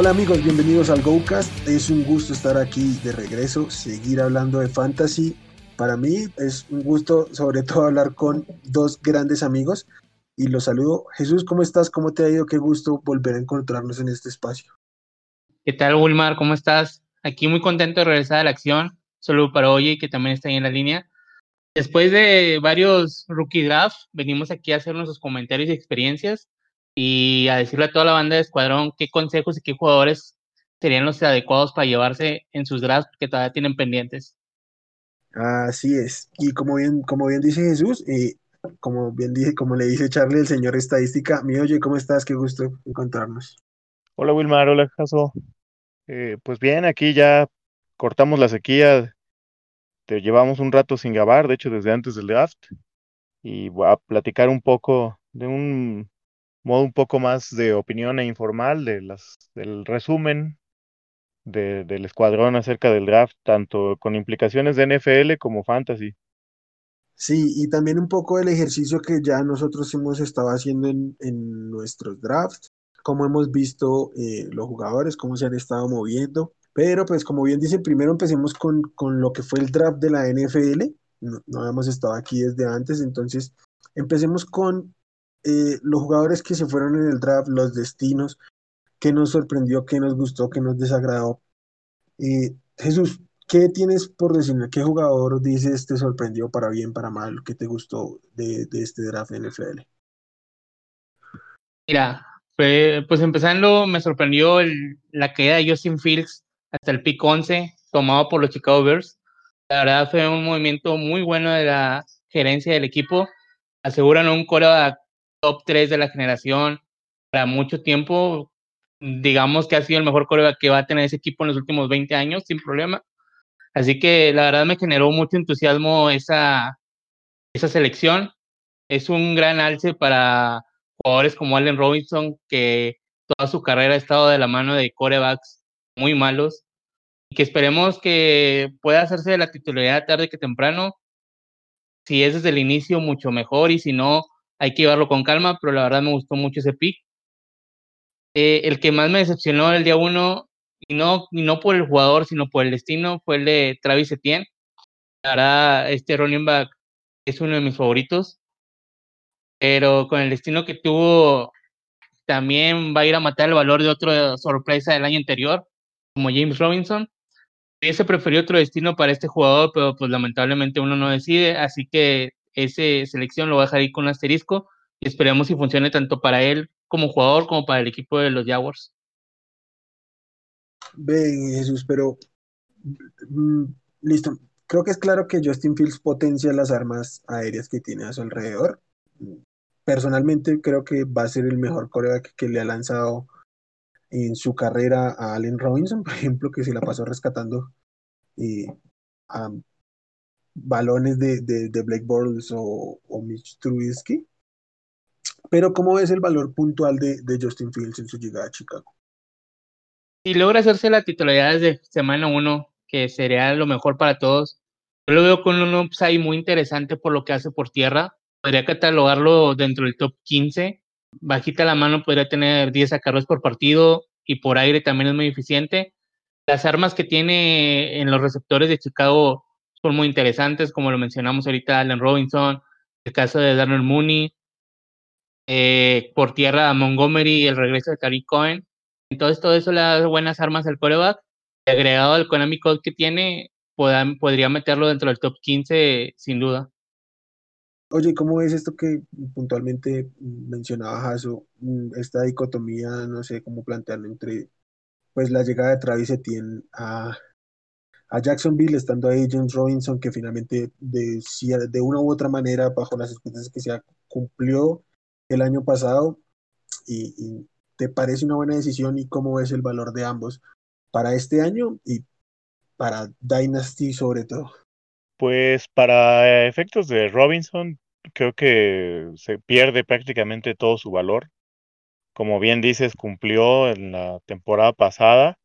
Hola amigos, bienvenidos al GoCast. Es un gusto estar aquí de regreso, seguir hablando de fantasy. Para mí es un gusto sobre todo hablar con dos grandes amigos y los saludo. Jesús, ¿cómo estás? ¿Cómo te ha ido? Qué gusto volver a encontrarnos en este espacio. ¿Qué tal, Wilmar? ¿Cómo estás? Aquí muy contento de regresar a la acción. Solo para hoy que también está ahí en la línea. Después de varios rookie drafts, venimos aquí a hacer nuestros comentarios y experiencias y a decirle a toda la banda de Escuadrón qué consejos y qué jugadores serían los adecuados para llevarse en sus drafts que todavía tienen pendientes. Así es. Y como bien, como bien dice Jesús, y como bien dije, como le dice Charlie, el señor estadística, mi oye, ¿cómo estás? Qué gusto encontrarnos. Hola Wilmar, hola Jaso. Eh, pues bien, aquí ya cortamos la sequía, te llevamos un rato sin grabar, de hecho desde antes del draft, y voy a platicar un poco de un modo un poco más de opinión e informal de las, del resumen de, del escuadrón acerca del draft, tanto con implicaciones de NFL como fantasy. Sí, y también un poco del ejercicio que ya nosotros hemos estado haciendo en, en nuestros drafts, cómo hemos visto eh, los jugadores, cómo se han estado moviendo. Pero pues como bien dice, primero empecemos con, con lo que fue el draft de la NFL. No, no habíamos estado aquí desde antes, entonces empecemos con eh, los jugadores que se fueron en el draft, los destinos, qué nos sorprendió, qué nos gustó, qué nos desagradó. Eh, Jesús, ¿qué tienes por decirme? ¿Qué jugador dices te sorprendió para bien, para mal? ¿Qué te gustó de, de este draft NFL? Mira, pues empezando, me sorprendió la caída de Justin Fields hasta el pick 11, tomado por los Chicago Bears. La verdad fue un movimiento muy bueno de la gerencia del equipo. Aseguran un coreback top 3 de la generación para mucho tiempo. Digamos que ha sido el mejor coreback que va a tener ese equipo en los últimos 20 años, sin problema. Así que la verdad me generó mucho entusiasmo esa, esa selección. Es un gran alce para jugadores como Allen Robinson, que toda su carrera ha estado de la mano de corebacks muy malos. Y que esperemos que pueda hacerse de la titularidad tarde que temprano. Si es desde el inicio, mucho mejor. Y si no, hay que llevarlo con calma, pero la verdad me gustó mucho ese pick. Eh, el que más me decepcionó el día uno, y no, y no por el jugador, sino por el destino, fue el de Travis Etienne. La este running back es uno de mis favoritos, pero con el destino que tuvo, también va a ir a matar el valor de otra sorpresa del año anterior, como James Robinson. Ese preferió otro destino para este jugador, pero pues lamentablemente uno no decide, así que esa selección lo va a dejar ahí con asterisco y esperemos si funcione tanto para él como jugador como para el equipo de los Jaguars. Ven, Jesús, pero mm, listo. Creo que es claro que Justin Fields potencia las armas aéreas que tiene a su alrededor. Personalmente creo que va a ser el mejor coreback que le ha lanzado en su carrera a Allen Robinson, por ejemplo, que se la pasó rescatando y a balones de, de, de Blake Bortles o, o, Mitch Trubisky. Pero ¿cómo es el valor puntual de, de, Justin Fields en su llegada a Chicago? Si logra hacerse la titularidad desde semana 1, que sería lo mejor para todos, yo lo veo con un upside muy interesante por lo que hace por tierra. Podría catalogarlo dentro del top 15. Bajita la mano podría tener 10 acarreos por partido y por aire también es muy eficiente. Las armas que tiene en los receptores de Chicago son muy interesantes, como lo mencionamos ahorita, Allen Robinson, el caso de Darnell Mooney, eh, por tierra Montgomery y el regreso de Tariq Cohen. Entonces, todo eso le da buenas armas al coreback. Agregado al Konami Code que tiene, podría meterlo dentro del top 15 sin duda. Oye, ¿cómo es esto que puntualmente mencionaba Jaso? Mm, esta dicotomía, no sé cómo plantearlo entre pues la llegada de Travis Etienne a, a Jacksonville, estando ahí James Robinson, que finalmente de, de una u otra manera, bajo las expectativas que se cumplió el año pasado, y, te parece una buena decisión y cómo ves el valor de ambos para este año y para Dynasty sobre todo. Pues para efectos de Robinson, creo que se pierde prácticamente todo su valor. Como bien dices, cumplió en la temporada pasada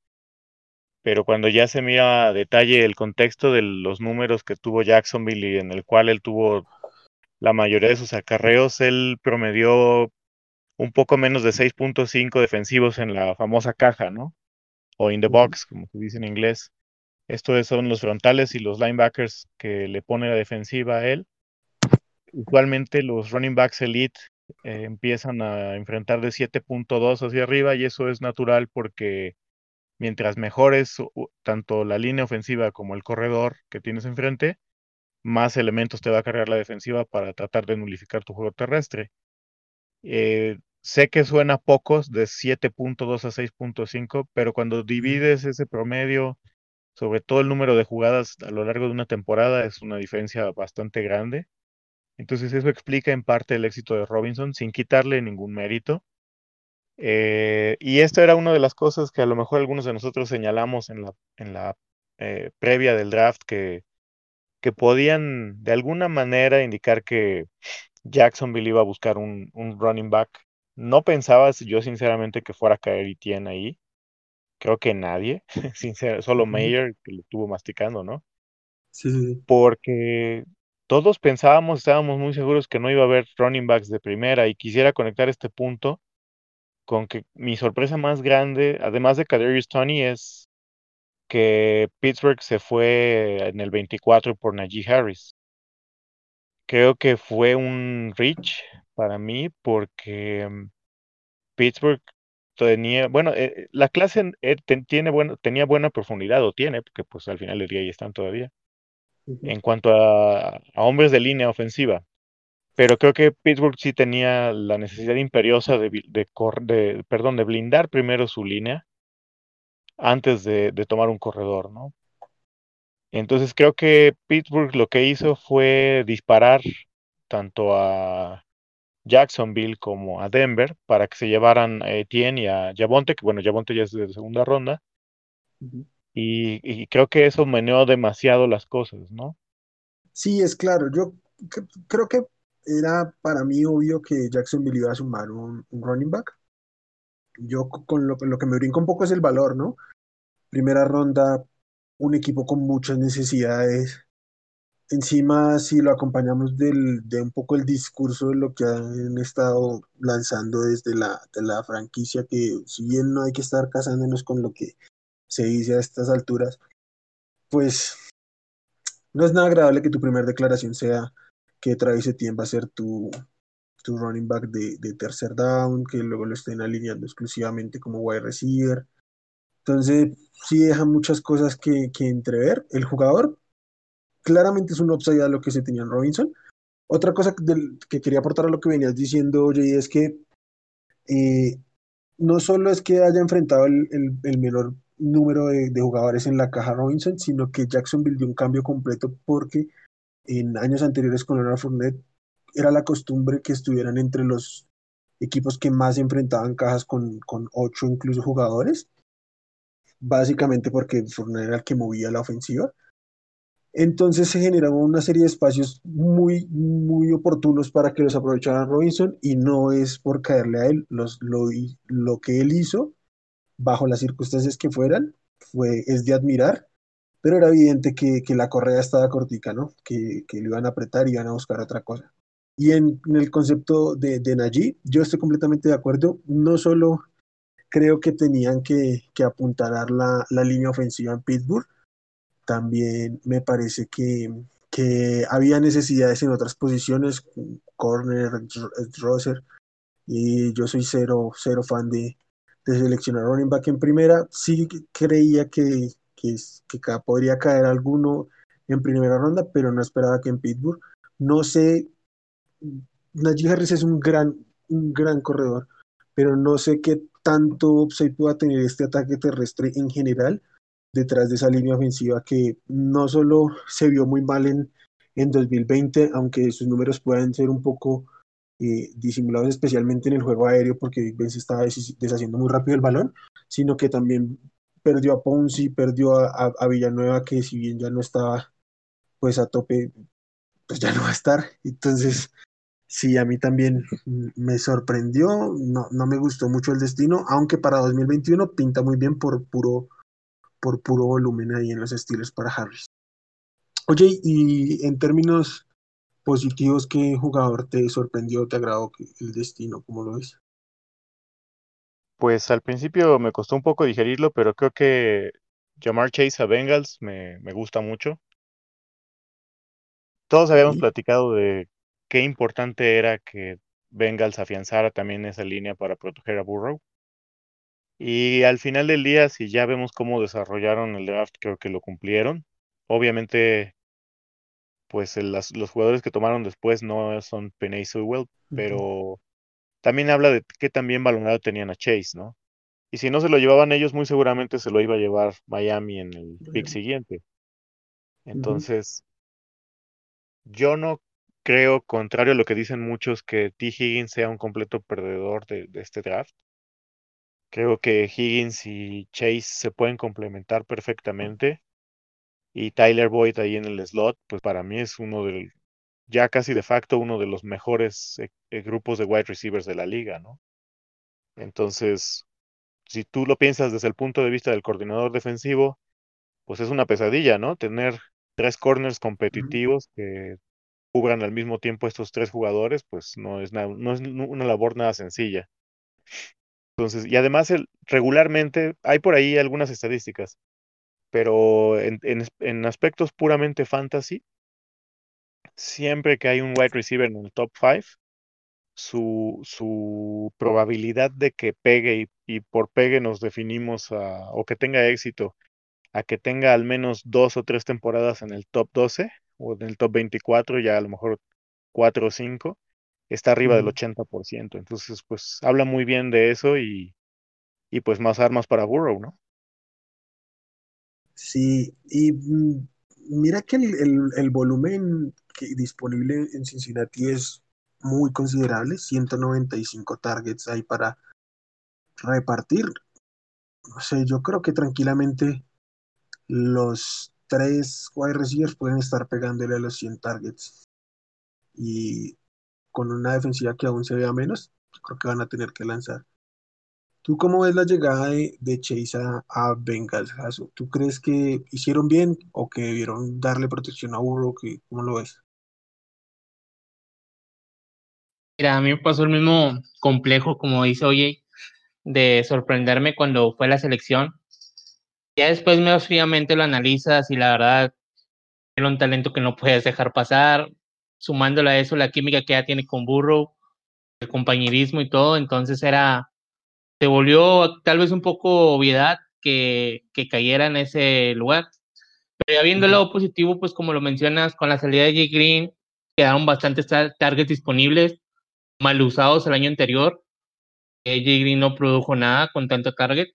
pero cuando ya se mira a detalle el contexto de los números que tuvo Jacksonville y en el cual él tuvo la mayoría de sus acarreos, él promedió un poco menos de 6.5 defensivos en la famosa caja, ¿no? o in the box, como se dice en inglés. Estos son los frontales y los linebackers que le pone la defensiva a él. Usualmente los running backs elite eh, empiezan a enfrentar de 7.2 hacia arriba y eso es natural porque mientras mejores tanto la línea ofensiva como el corredor que tienes enfrente, más elementos te va a cargar la defensiva para tratar de nulificar tu juego terrestre. Eh, sé que suena pocos de 7.2 a 6.5, pero cuando divides ese promedio sobre todo el número de jugadas a lo largo de una temporada es una diferencia bastante grande. Entonces eso explica en parte el éxito de Robinson sin quitarle ningún mérito. Eh, y esto era una de las cosas que a lo mejor algunos de nosotros señalamos en la, en la eh, previa del draft que, que podían de alguna manera indicar que Jacksonville iba a buscar un, un running back. No pensaba yo sinceramente que fuera a caer Etienne ahí creo que nadie, solo Mayer que lo estuvo masticando, ¿no? Sí, sí, Porque todos pensábamos, estábamos muy seguros que no iba a haber running backs de primera y quisiera conectar este punto con que mi sorpresa más grande, además de Kadarius Tony, es que Pittsburgh se fue en el 24 por Najee Harris. Creo que fue un reach para mí porque mm, Pittsburgh tenía, bueno, eh, la clase eh, tiene bueno, tenía buena profundidad, o tiene, porque pues al final del día ahí están todavía, en cuanto a, hombres de línea ofensiva. Pero creo que Pittsburgh sí tenía la necesidad imperiosa de, de, perdón, de blindar primero su línea antes de, de tomar un corredor, ¿no? Entonces creo que Pittsburgh lo que hizo fue disparar tanto a Jacksonville como a Denver para que se llevaran a Etienne y a Javonte, que bueno, Javonte ya es de segunda ronda. y, creo que eso meneó demasiado las cosas, ¿no? Sí, es claro. Yo creo que era para mí obvio que Jacksonville iba a sumar un, running back. Yo con lo, lo, que me brinca un poco es el valor, ¿no? Primera ronda, un equipo con muchas necesidades, Encima, si lo acompañamos del, de un poco el discurso de lo que han estado lanzando desde la, de la franquicia, que si bien no hay que estar casándonos con lo que se dice a estas alturas, pues no es nada agradable que tu primera declaración sea que Travis Etienne va a ser tu, tu running back de, de, tercer down, que luego lo estén alineando exclusivamente como wide receiver. Entonces, sí deja muchas cosas que, que entrever. El jugador claramente es un upside a lo que se tenía en Robinson. Otra cosa que quería aportar a lo que venías diciendo, Jay, es que eh, no solo es que haya enfrentado el, menor número de, jugadores en la caja Robinson, sino que Jacksonville dio un cambio completo porque en años anteriores con Leonard Fournette era la costumbre que estuvieran entre los equipos que más enfrentaban cajas con, con ocho incluso jugadores, básicamente porque Fournette era el que movía la ofensiva. Entonces se generaba una serie de espacios muy, muy oportunos para que los aprovechara Robinson y no es por caerle a él. Los, lo, lo que él hizo, bajo las circunstancias que fueran, fue, es de admirar, pero era evidente que, que la correa estaba cortica, ¿no? Que, que le iban a apretar y iban a buscar otra cosa. Y en, el concepto de, de Najee, yo estoy completamente de acuerdo. No solo creo que tenían que, que apuntalar la, la línea ofensiva en Pittsburgh, también me parece que, que había necesidades en otras posiciones, corner, roser, y yo soy cero, cero fan de, de seleccionar running back en primera. Sí creía que, que, podría caer alguno en primera ronda, pero no esperaba que en Pittsburgh. No sé, Najee Harris es un gran, un gran corredor, pero no sé qué tanto upside pueda tener este ataque terrestre en general detrás de esa línea ofensiva que no solo se vio muy mal en, en 2020, aunque sus números puedan ser un poco eh, disimulados, especialmente en el juego aéreo, porque Ben se estaba deshaciendo muy rápido el balón, sino que también perdió a Ponzi, perdió a, Villanueva, que si bien ya no estaba pues a tope, pues ya no va a estar. Entonces, sí, a mí también me sorprendió, no, no me gustó mucho el destino, aunque para 2021 pinta muy bien por puro por puro volumen ahí en los estilos para Harris. Oye, y en términos positivos, ¿qué jugador te sorprendió, te agradó el destino? ¿Cómo lo ves? Pues al principio me costó un poco digerirlo, pero creo que Jamar Chase a Bengals me, me gusta mucho. Todos habíamos Sí. platicado de qué importante era que Bengals afianzara también esa línea para proteger a Burrow. Y al final del día, si ya vemos cómo desarrollaron el draft, creo que lo cumplieron. Obviamente, pues el- las- los jugadores que tomaron después no son Penny Sewell, pero también habla de qué tan bien valorado tenían a Chase, ¿no? Y si no se lo llevaban ellos, muy seguramente se lo iba a llevar Miami en el pick siguiente. Entonces, yo no creo, contrario a lo que dicen muchos, que T. Higgins sea un completo perdedor de, de este draft. Creo que Higgins y Chase se pueden complementar perfectamente. Y Tyler Boyd ahí en el slot, pues para mí es uno del, ya casi de facto, uno de los mejores eh, eh, grupos de wide receivers de la liga, ¿no? Entonces, si tú lo piensas desde el punto de vista del coordinador defensivo, pues es una pesadilla, ¿no? Tener tres corners competitivos que cubran al mismo tiempo estos tres jugadores, pues no es, na- no es una labor nada sencilla. Entonces, y además el, regularmente hay por ahí algunas estadísticas, pero en, en es- en aspectos puramente fantasy, siempre que hay un wide receiver en el top 5, su, su probabilidad de que pegue y, y por pegue nos definimos a, o que tenga éxito, a que tenga al menos dos o tres temporadas en el top 12 o en el top 24, ya a lo mejor cuatro o cinco, está arriba del Ujú. 80%. Entonces, pues habla muy bien de eso y, y pues más armas para Burrow, ¿no? Sí, y mm, mira que el, el- volumen disponible en Cincinnati es muy considerable, 195 targets hay para repartir. No sé, yo creo que tranquilamente los tres wide receivers pueden estar pegándole a los 100 targets y con una defensiva que aún se vea menos, creo que van a tener que lanzar. ¿Tú cómo ves la llegada de, de Chase a, a? ¿Tú crees que hicieron bien o que debieron darle protección a Burrow? ¿Qué- ¿Cómo lo ves? Mira, a mí me pasó el mismo complejo, como dice Oye, de sorprenderme cuando fue la selección. Ya después más fríamente lo analizas y la verdad era un talento que no puedes dejar pasar, sumándole a eso la química que ya tiene con Burrow, el compañerismo y todo, entonces era, se volvió tal vez un poco obviedad que, que cayera en ese lugar. Pero ya viendo el lado positivo, pues como lo mencionas, con la salida de Jay Green, quedaron bastantes tar- targets disponibles, mal usados el año anterior. AJ Green no produjo nada con tanto target.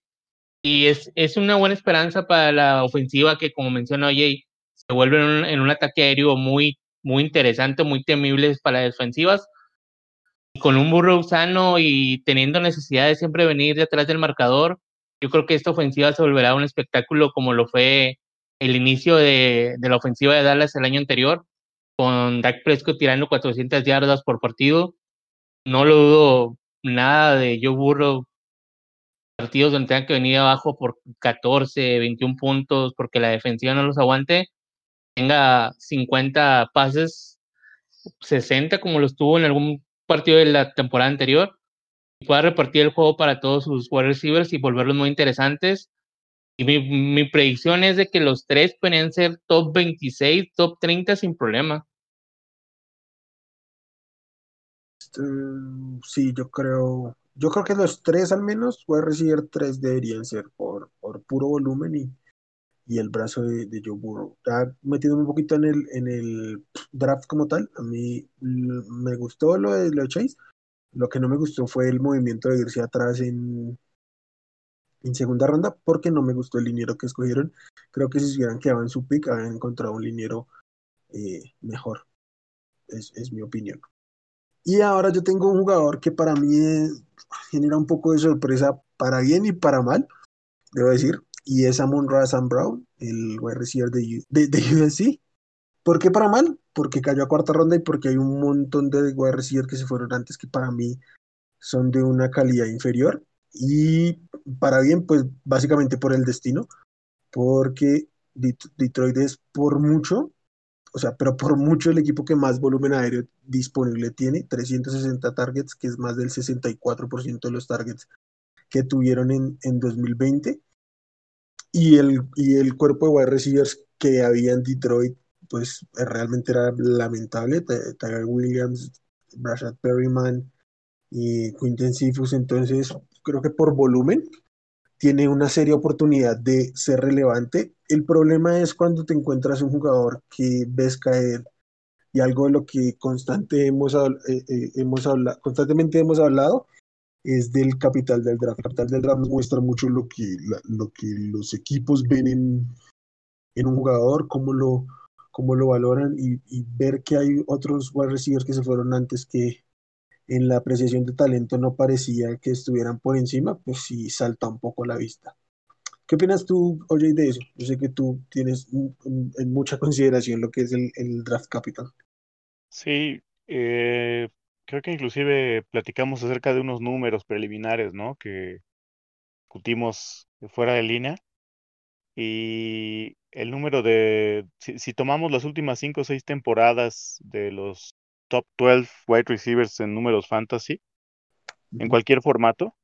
Y es, es una buena esperanza para la ofensiva que, como menciona Jay, se vuelve en un, en un ataque aéreo muy, muy interesante, muy temible para las defensivas. Con un burro sano y teniendo necesidad de siempre venir detrás del marcador, yo creo que esta ofensiva se volverá un espectáculo como lo fue el inicio de, de la ofensiva de Dallas el año anterior, con Dak Prescott tirando 400 yardas por partido. No lo dudo nada de Joe Burrow partidos donde tengan que venir abajo por 14, 21 puntos porque la defensiva no los aguante, tenga 50 pases, 60 como los tuvo en algún partido de la temporada anterior, y pueda repartir el juego para todos sus wide receivers y volverlos muy interesantes. Y mi, mi predicción es de que los tres pueden ser top 26, top 30 sin problema. Este, sí, yo creo, yo creo que los tres al menos, wide receiver tres deberían ser por, por puro volumen y, y el brazo de, de Joe Burrow. Ya metiéndome un poquito en el, en el draft como tal, a mí me gustó lo de, lo Chase. Lo que no me gustó fue el movimiento de irse atrás en, en segunda ronda, porque no me gustó el liniero que escogieron. Creo que si se hubieran quedado en su pick, habrían encontrado un liniero eh, mejor. Es, es mi opinión. Y ahora yo tengo un jugador que para mí es- genera un poco de sorpresa para bien y para mal, debo decir, y es Amon Razan Brown, el wide receiver de, de, de USC. ¿Por qué para mal? Porque cayó a cuarta ronda y porque hay un montón de wide que se fueron antes que para mí son de una calidad inferior. Y para bien, pues básicamente por el destino, porque Det- Detroit es por mucho, o sea, pero por mucho el equipo que más volumen aéreo disponible tiene, 360 targets, que es más del 64% de los targets que tuvieron en, en 2020 y el, y el cuerpo de wide receivers que había en Detroit, pues realmente era lamentable. Tyler Williams, Brashad Perryman y Quinton Sifus, entonces creo que por volumen tiene una seria oportunidad de ser relevante. El problema es cuando te encuentras un jugador que ves caer y algo de lo que hemos, eh, eh, hablado, constantemente hemos hablado es del capital del draft. El capital del draft muestra mucho lo que, lo que los equipos ven en, en un jugador, cómo lo, cómo lo valoran y, y, ver que hay otros wide receivers que se fueron antes que en la apreciación de talento no parecía que estuvieran por encima, pues sí salta un poco la vista. ¿Qué opinas tú, oye, de eso? Yo sé que tú tienes en mucha consideración lo que es el, el draft capital. Sí, eh, creo que inclusive platicamos acerca de unos números preliminares, ¿no? Que discutimos fuera de línea. Y el número de, si, si tomamos las últimas cinco o seis temporadas de los top 12 wide receivers en números fantasy, en cualquier formato,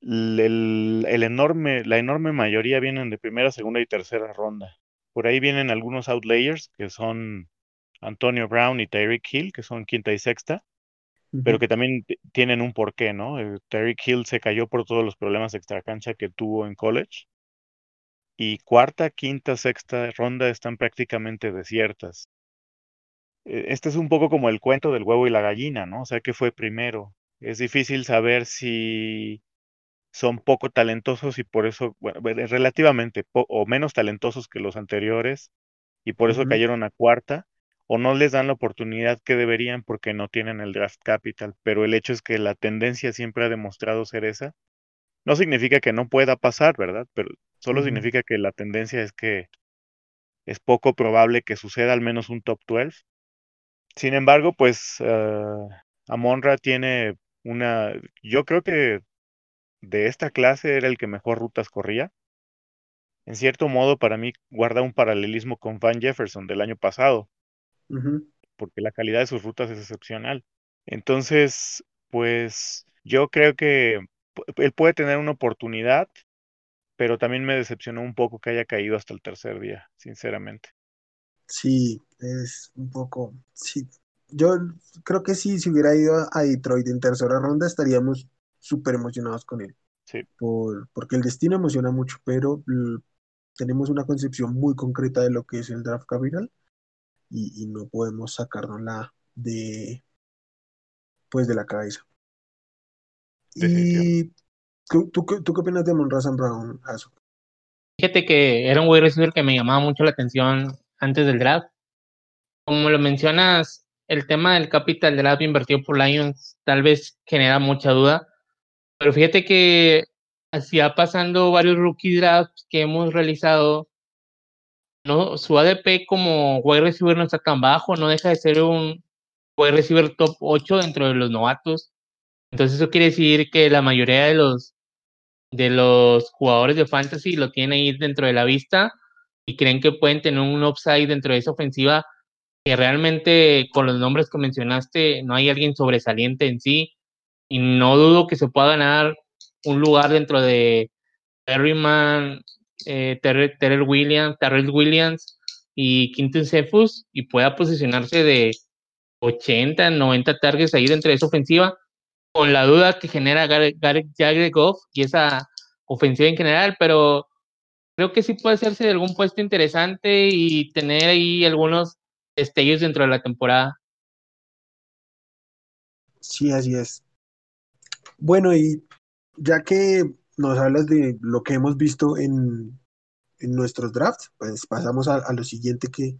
el, el enorme, la enorme mayoría vienen de primera, segunda y tercera ronda. Por ahí vienen algunos outlayers que son Antonio Brown y Tyreek Hill, que son quinta y sexta, pero que también tienen un porqué, ¿no? Eh, Tyreek Hill se cayó por todos los problemas extracancha que tuvo en college. Y cuarta, quinta, sexta ronda están prácticamente desiertas. E, este es un poco como el cuento del huevo y la gallina, ¿no? O sea, ¿qué fue primero? Es difícil saber si son poco talentosos y por eso, bueno, relativamente o menos talentosos que los anteriores y por eso cayeron a cuarta, o no les dan la oportunidad que deberían porque no tienen el draft capital, pero el hecho es que la tendencia siempre ha demostrado ser esa. No significa que no pueda pasar, ¿verdad? Pero solo significa que la tendencia es que es poco probable que suceda al menos un top 12. Sin embargo, pues uh, Amonra tiene una, yo creo que de esta clase era el que mejor rutas corría. En cierto modo, para mí guarda un paralelismo con Van Jefferson del año pasado porque la calidad de sus rutas es excepcional. Entonces, pues yo creo que él puede tener una oportunidad, pero también me decepcionó un poco que haya caído hasta el tercer día, sinceramente. Sí, es un poco, sí. Yo creo que sí, si hubiera ido a Detroit en tercera ronda, estaríamos súper emocionados con él. Sí. Por, porque el destino emociona mucho, pero tenemos una concepción muy concreta de lo que es el draft capital y, no podemos sacárnosla de pues de la cabeza. ¿Y ¿tú, tú, qué opinas de Monra Brown, Fíjate que era un wide receiver que me llamaba mucho la atención antes del draft. Como lo mencionas, el tema del capital draft invertido por Lions tal vez genera mucha duda, pero fíjate que hacía pasando varios rookie drafts que hemos realizado no, su ADP como wide receiver no está tan bajo, no deja de ser un wide receiver top 8 dentro de los novatos. Entonces eso quiere decir que la mayoría de los de los jugadores de fantasy lo tienen ahí dentro de la vista y creen que pueden tener un upside dentro de esa ofensiva que realmente con los nombres que mencionaste no hay alguien sobresaliente en sí y no dudo que se pueda ganar un lugar dentro de Perryman, eh, Terrell, Williams, Terrell Williams y Quinton Cephus y pueda posicionarse de 80, 90 targets ahí dentro de esa ofensiva, con la duda que genera Gareth Jagger Goff y esa ofensiva en general, pero creo que sí puede hacerse de algún puesto interesante y tener ahí algunos destellos dentro de la temporada. Sí, así es. Bueno, y ya que nos hablas de lo que hemos visto en, en nuestros drafts, pues pasamos a, lo siguiente que,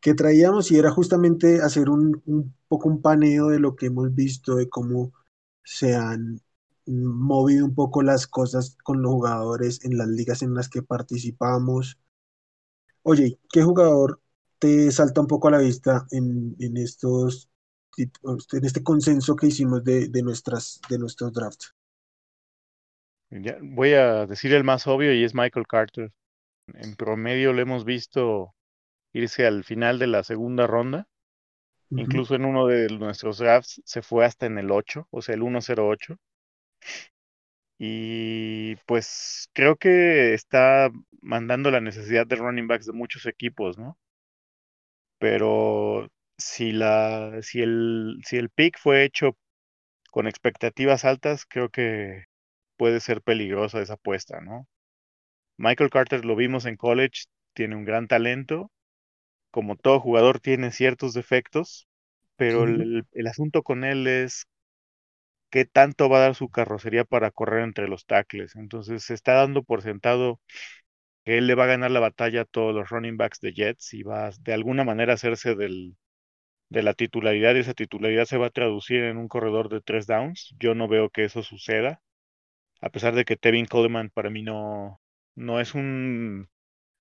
que, traíamos y era justamente hacer un, un, poco un paneo de lo que hemos visto, de cómo se han movido un poco las cosas con los jugadores en las ligas en las que participamos. Oye, ¿qué jugador te salta un poco a la vista en, en estos en este consenso que hicimos de, de, nuestras, de nuestros drafts? Ya, voy a decir el más obvio y es Michael Carter. En promedio lo hemos visto irse al final de la segunda ronda. Incluso en uno de nuestros drafts se fue hasta en el 8, o sea, el 108. Y pues creo que está mandando la necesidad de running backs de muchos equipos, ¿no? Pero si la, si el, si el pick fue hecho con expectativas altas, creo que puede ser peligrosa esa apuesta, ¿no? Michael Carter lo vimos en college, tiene un gran talento, como todo jugador tiene ciertos defectos, pero el, el asunto con él es qué tanto va a dar su carrocería para correr entre los tackles. Entonces se está dando por sentado que él le va a ganar la batalla a todos los running backs de Jets y va de alguna manera hacerse del, de la titularidad y esa titularidad se va a traducir en un corredor de tres downs. Yo no veo que eso suceda, a pesar de que Tevin Coleman para mí no, no es un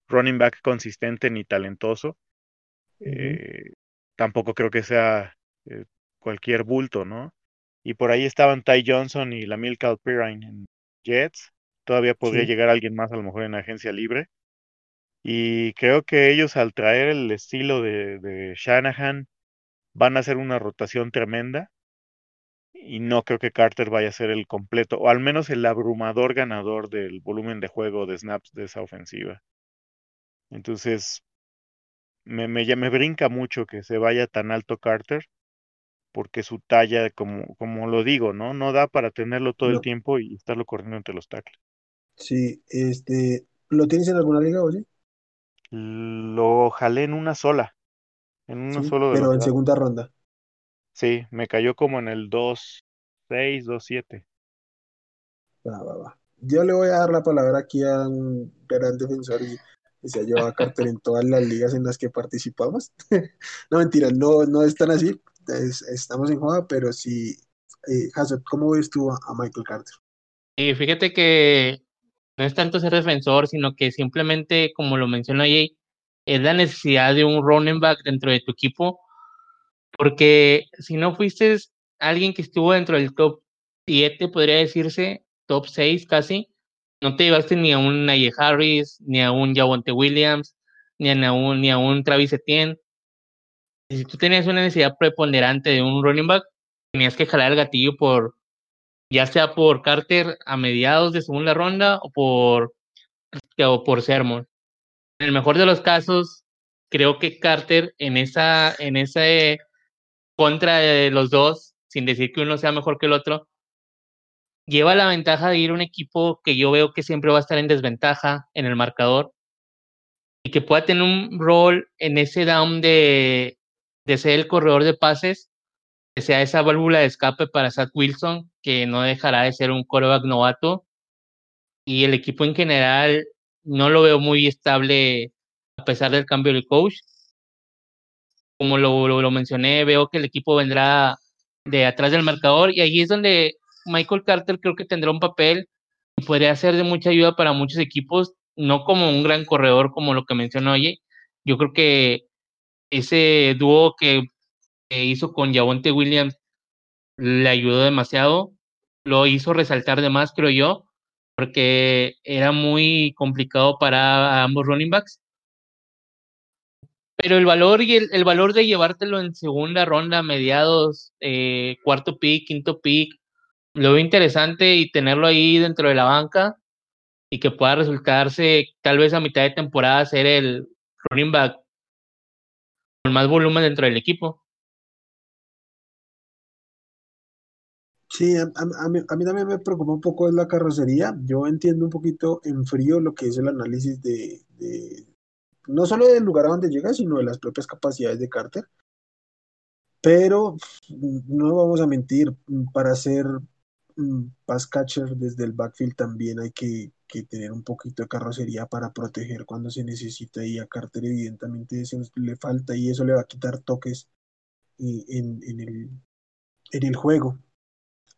running back consistente ni talentoso. Eh, tampoco creo que sea eh, cualquier bulto, ¿no? Y por ahí estaban Ty Johnson y la Milk Pirine en Jets. Todavía podría llegar alguien más, a lo mejor en agencia libre. Y creo que ellos al traer el estilo de, de Shanahan van a hacer una rotación tremenda. Y no creo que Carter vaya a ser el completo, o al menos el abrumador ganador del volumen de juego de snaps de esa ofensiva. Entonces, me, me, me brinca mucho que se vaya tan alto Carter porque su talla, como, como lo digo, ¿no? No da para tenerlo todo el tiempo y estarlo corriendo entre los tackles. Sí, este, ¿lo tienes en alguna liga, oye? Lo jalé en una sola, en uno solo Pero en segunda ronda. Sí, me cayó como en el 2-6, 2-7. Va, va, va. Yo le voy a dar la palabra aquí a un gran defensor y, se ha llevado a Carter en todas las ligas en las que participamos. no, mentira, no, no es tan así, estamos en joda, pero sí, eh, ¿cómo ves tú a, Michael Carter? Y fíjate que no es tanto ser defensor, sino que simplemente, como lo mencionó Jay, es la necesidad de un running back dentro de tu equipo, porque si no fuiste alguien que estuvo dentro del top 7, podría decirse, top 6 casi, no te llevaste ni a un Naye Harris, ni a un Javonte Williams, ni a un, ni a un Travis Etienne, si tú tenías una necesidad preponderante de un running back, tenías que jalar el gatillo por, ya sea por Carter a mediados de segunda ronda o por, o por Sermon. En el mejor de los casos, creo que Carter en esa, en esa contra de los dos, sin decir que uno sea mejor que el otro, lleva la ventaja de ir a un equipo que yo veo que siempre va a estar en desventaja en el marcador y que pueda tener un rol en ese down de de ser el corredor de pases, que sea esa válvula de escape para Zach Wilson, que no dejará de ser un coreback novato. Y el equipo en general no lo veo muy estable a pesar del cambio de coach. Como lo, lo, mencioné, veo que el equipo vendrá de atrás del marcador y ahí es donde Michael Carter creo que tendrá un papel y podría ser de mucha ayuda para muchos equipos, no como un gran corredor como lo que mencionó Oye. Yo creo que ese dúo que, hizo con Javonte Williams le ayudó demasiado, lo hizo resaltar de más, creo yo, porque era muy complicado para ambos running backs. Pero el valor y el, valor de llevártelo en segunda ronda, mediados, eh, cuarto pick, quinto pick, lo veo interesante y tenerlo ahí dentro de la banca y que pueda resultarse tal vez a mitad de temporada ser el running back con más volumen dentro del equipo. Sí, a, mí, también me preocupa un poco la carrocería. Yo entiendo un poquito en frío lo que es el análisis de, no solo del lugar a donde llega, sino de las propias capacidades de Carter. Pero no vamos a mentir, para ser pass catcher desde el backfield también hay que, tener un poquito de carrocería para proteger cuando se necesita y a Carter evidentemente eso le falta y eso le va a quitar toques eh, en, el, en el juego.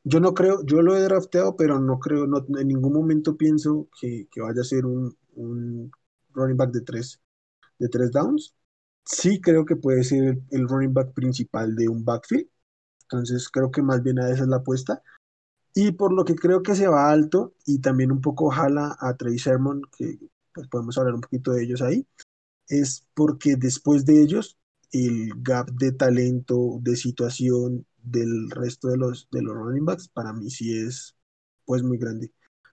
Yo no creo, yo lo he drafteado, pero no creo, no, en ningún momento pienso que, vaya a ser un, un, running back de tres, de tres downs. Sí creo que puede ser el running back principal de un backfield. Entonces creo que más bien a esa es la apuesta. Y por lo que creo que se va alto y también un poco jala a Trey Sermon, que pues podemos hablar un poquito de ellos ahí, es porque después de ellos el gap de talento, de situación del resto de los, de los running backs, para mí sí es pues muy grande.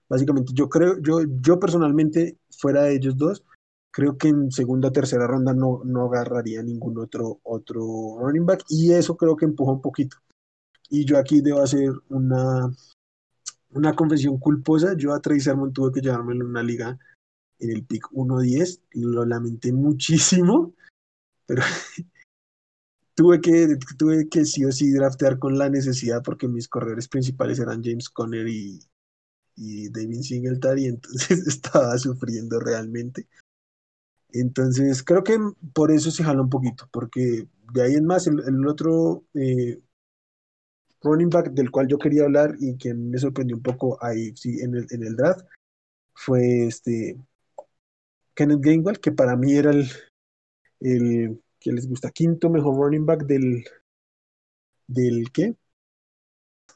Básicamente, yo creo, yo, yo personalmente, fuera de ellos dos, creo que en segunda o tercera ronda no, no agarraría ningún otro, otro running back y eso creo que empuja un poquito. Y yo aquí debo hacer una, una confesión culposa. Yo a Travis Sermon tuve que llevármelo en una liga en el pick 1-10. Lo lamenté muchísimo, pero tuve que, tuve que sí o sí draftear con la necesidad porque mis corredores principales eran James Conner y, y David Singletary, entonces estaba sufriendo realmente. Entonces, creo que por eso se jala un poquito, porque de ahí en más, el, el otro eh, running back del cual yo quería hablar y que me sorprendió un poco ahí sí, en, el, en el draft fue este Kenneth Gainwell, que para mí era el, el que les gusta, quinto mejor running back del, del ¿qué?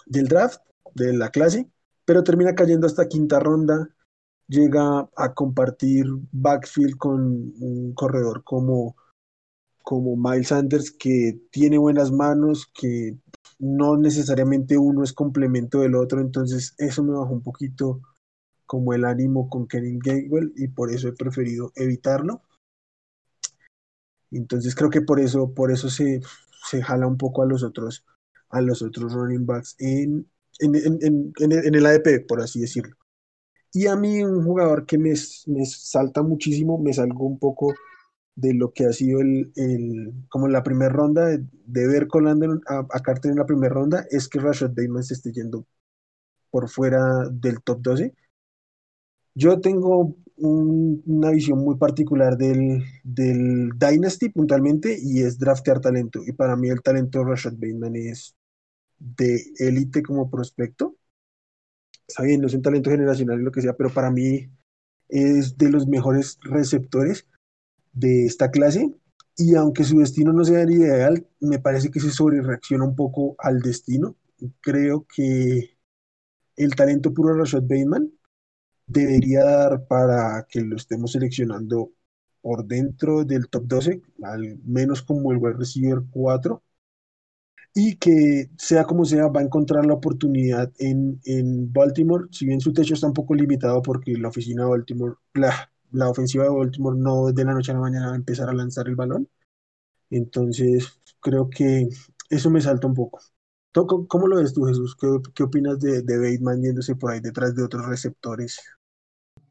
Del draft, de la clase, pero termina cayendo hasta quinta ronda, llega a compartir backfield con un corredor como, como Miles Sanders, que tiene buenas manos, que no necesariamente uno es complemento del otro, entonces eso me bajó un poquito como el ánimo con Kenny Gainwell y por eso he preferido evitarlo. Entonces creo que por eso, por eso se, se jala un poco a los otros, a los otros running backs en, en, en, en el ADP, por así decirlo. Y a mí un jugador que me, me salta muchísimo, me salgo un poco de lo que ha sido el, el como la primera ronda, de, ver a, a, Carter en la primera ronda, es que Rashad Bateman se esté yendo por fuera del top 12. Yo tengo un, una visión muy particular del, del, Dynasty puntualmente y es draftear talento. Y para mí el talento de Rashad Bateman es de élite como prospecto. Está bien, no es un talento generacional lo que sea, pero para mí es de los mejores receptores de esta clase y aunque su destino no sea el ideal, me parece que se sobrereacciona un poco al destino. Creo que el talento puro de Rashad Bateman debería dar para que lo estemos seleccionando por dentro del top 12, al menos como el wide receiver 4, y que sea como sea, va a encontrar la oportunidad en, en Baltimore, si bien su techo está un poco limitado porque la oficina de Baltimore, la, la ofensiva de Baltimore no de la noche a la mañana va a empezar a lanzar el balón. Entonces, creo que eso me salta un poco. ¿Cómo, lo ves tú, Jesús? ¿Qué, qué opinas de, de, Bateman yéndose por ahí detrás de otros receptores?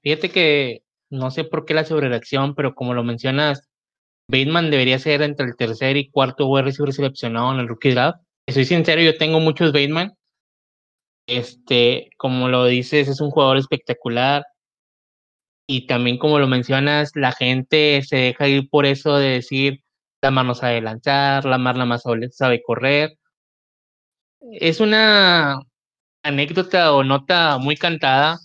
Fíjate que no sé por qué la sobrereacción, pero como lo mencionas, Bateman debería ser entre el tercer y cuarto wide receiver seleccionado en el rookie draft. Soy sincero, yo tengo muchos Bateman. Este, como lo dices, es un jugador espectacular y también como lo mencionas, la gente se deja ir por eso de decir, la mar no sabe lanzar, la mar la más sabe correr. Es una anécdota o nota muy cantada,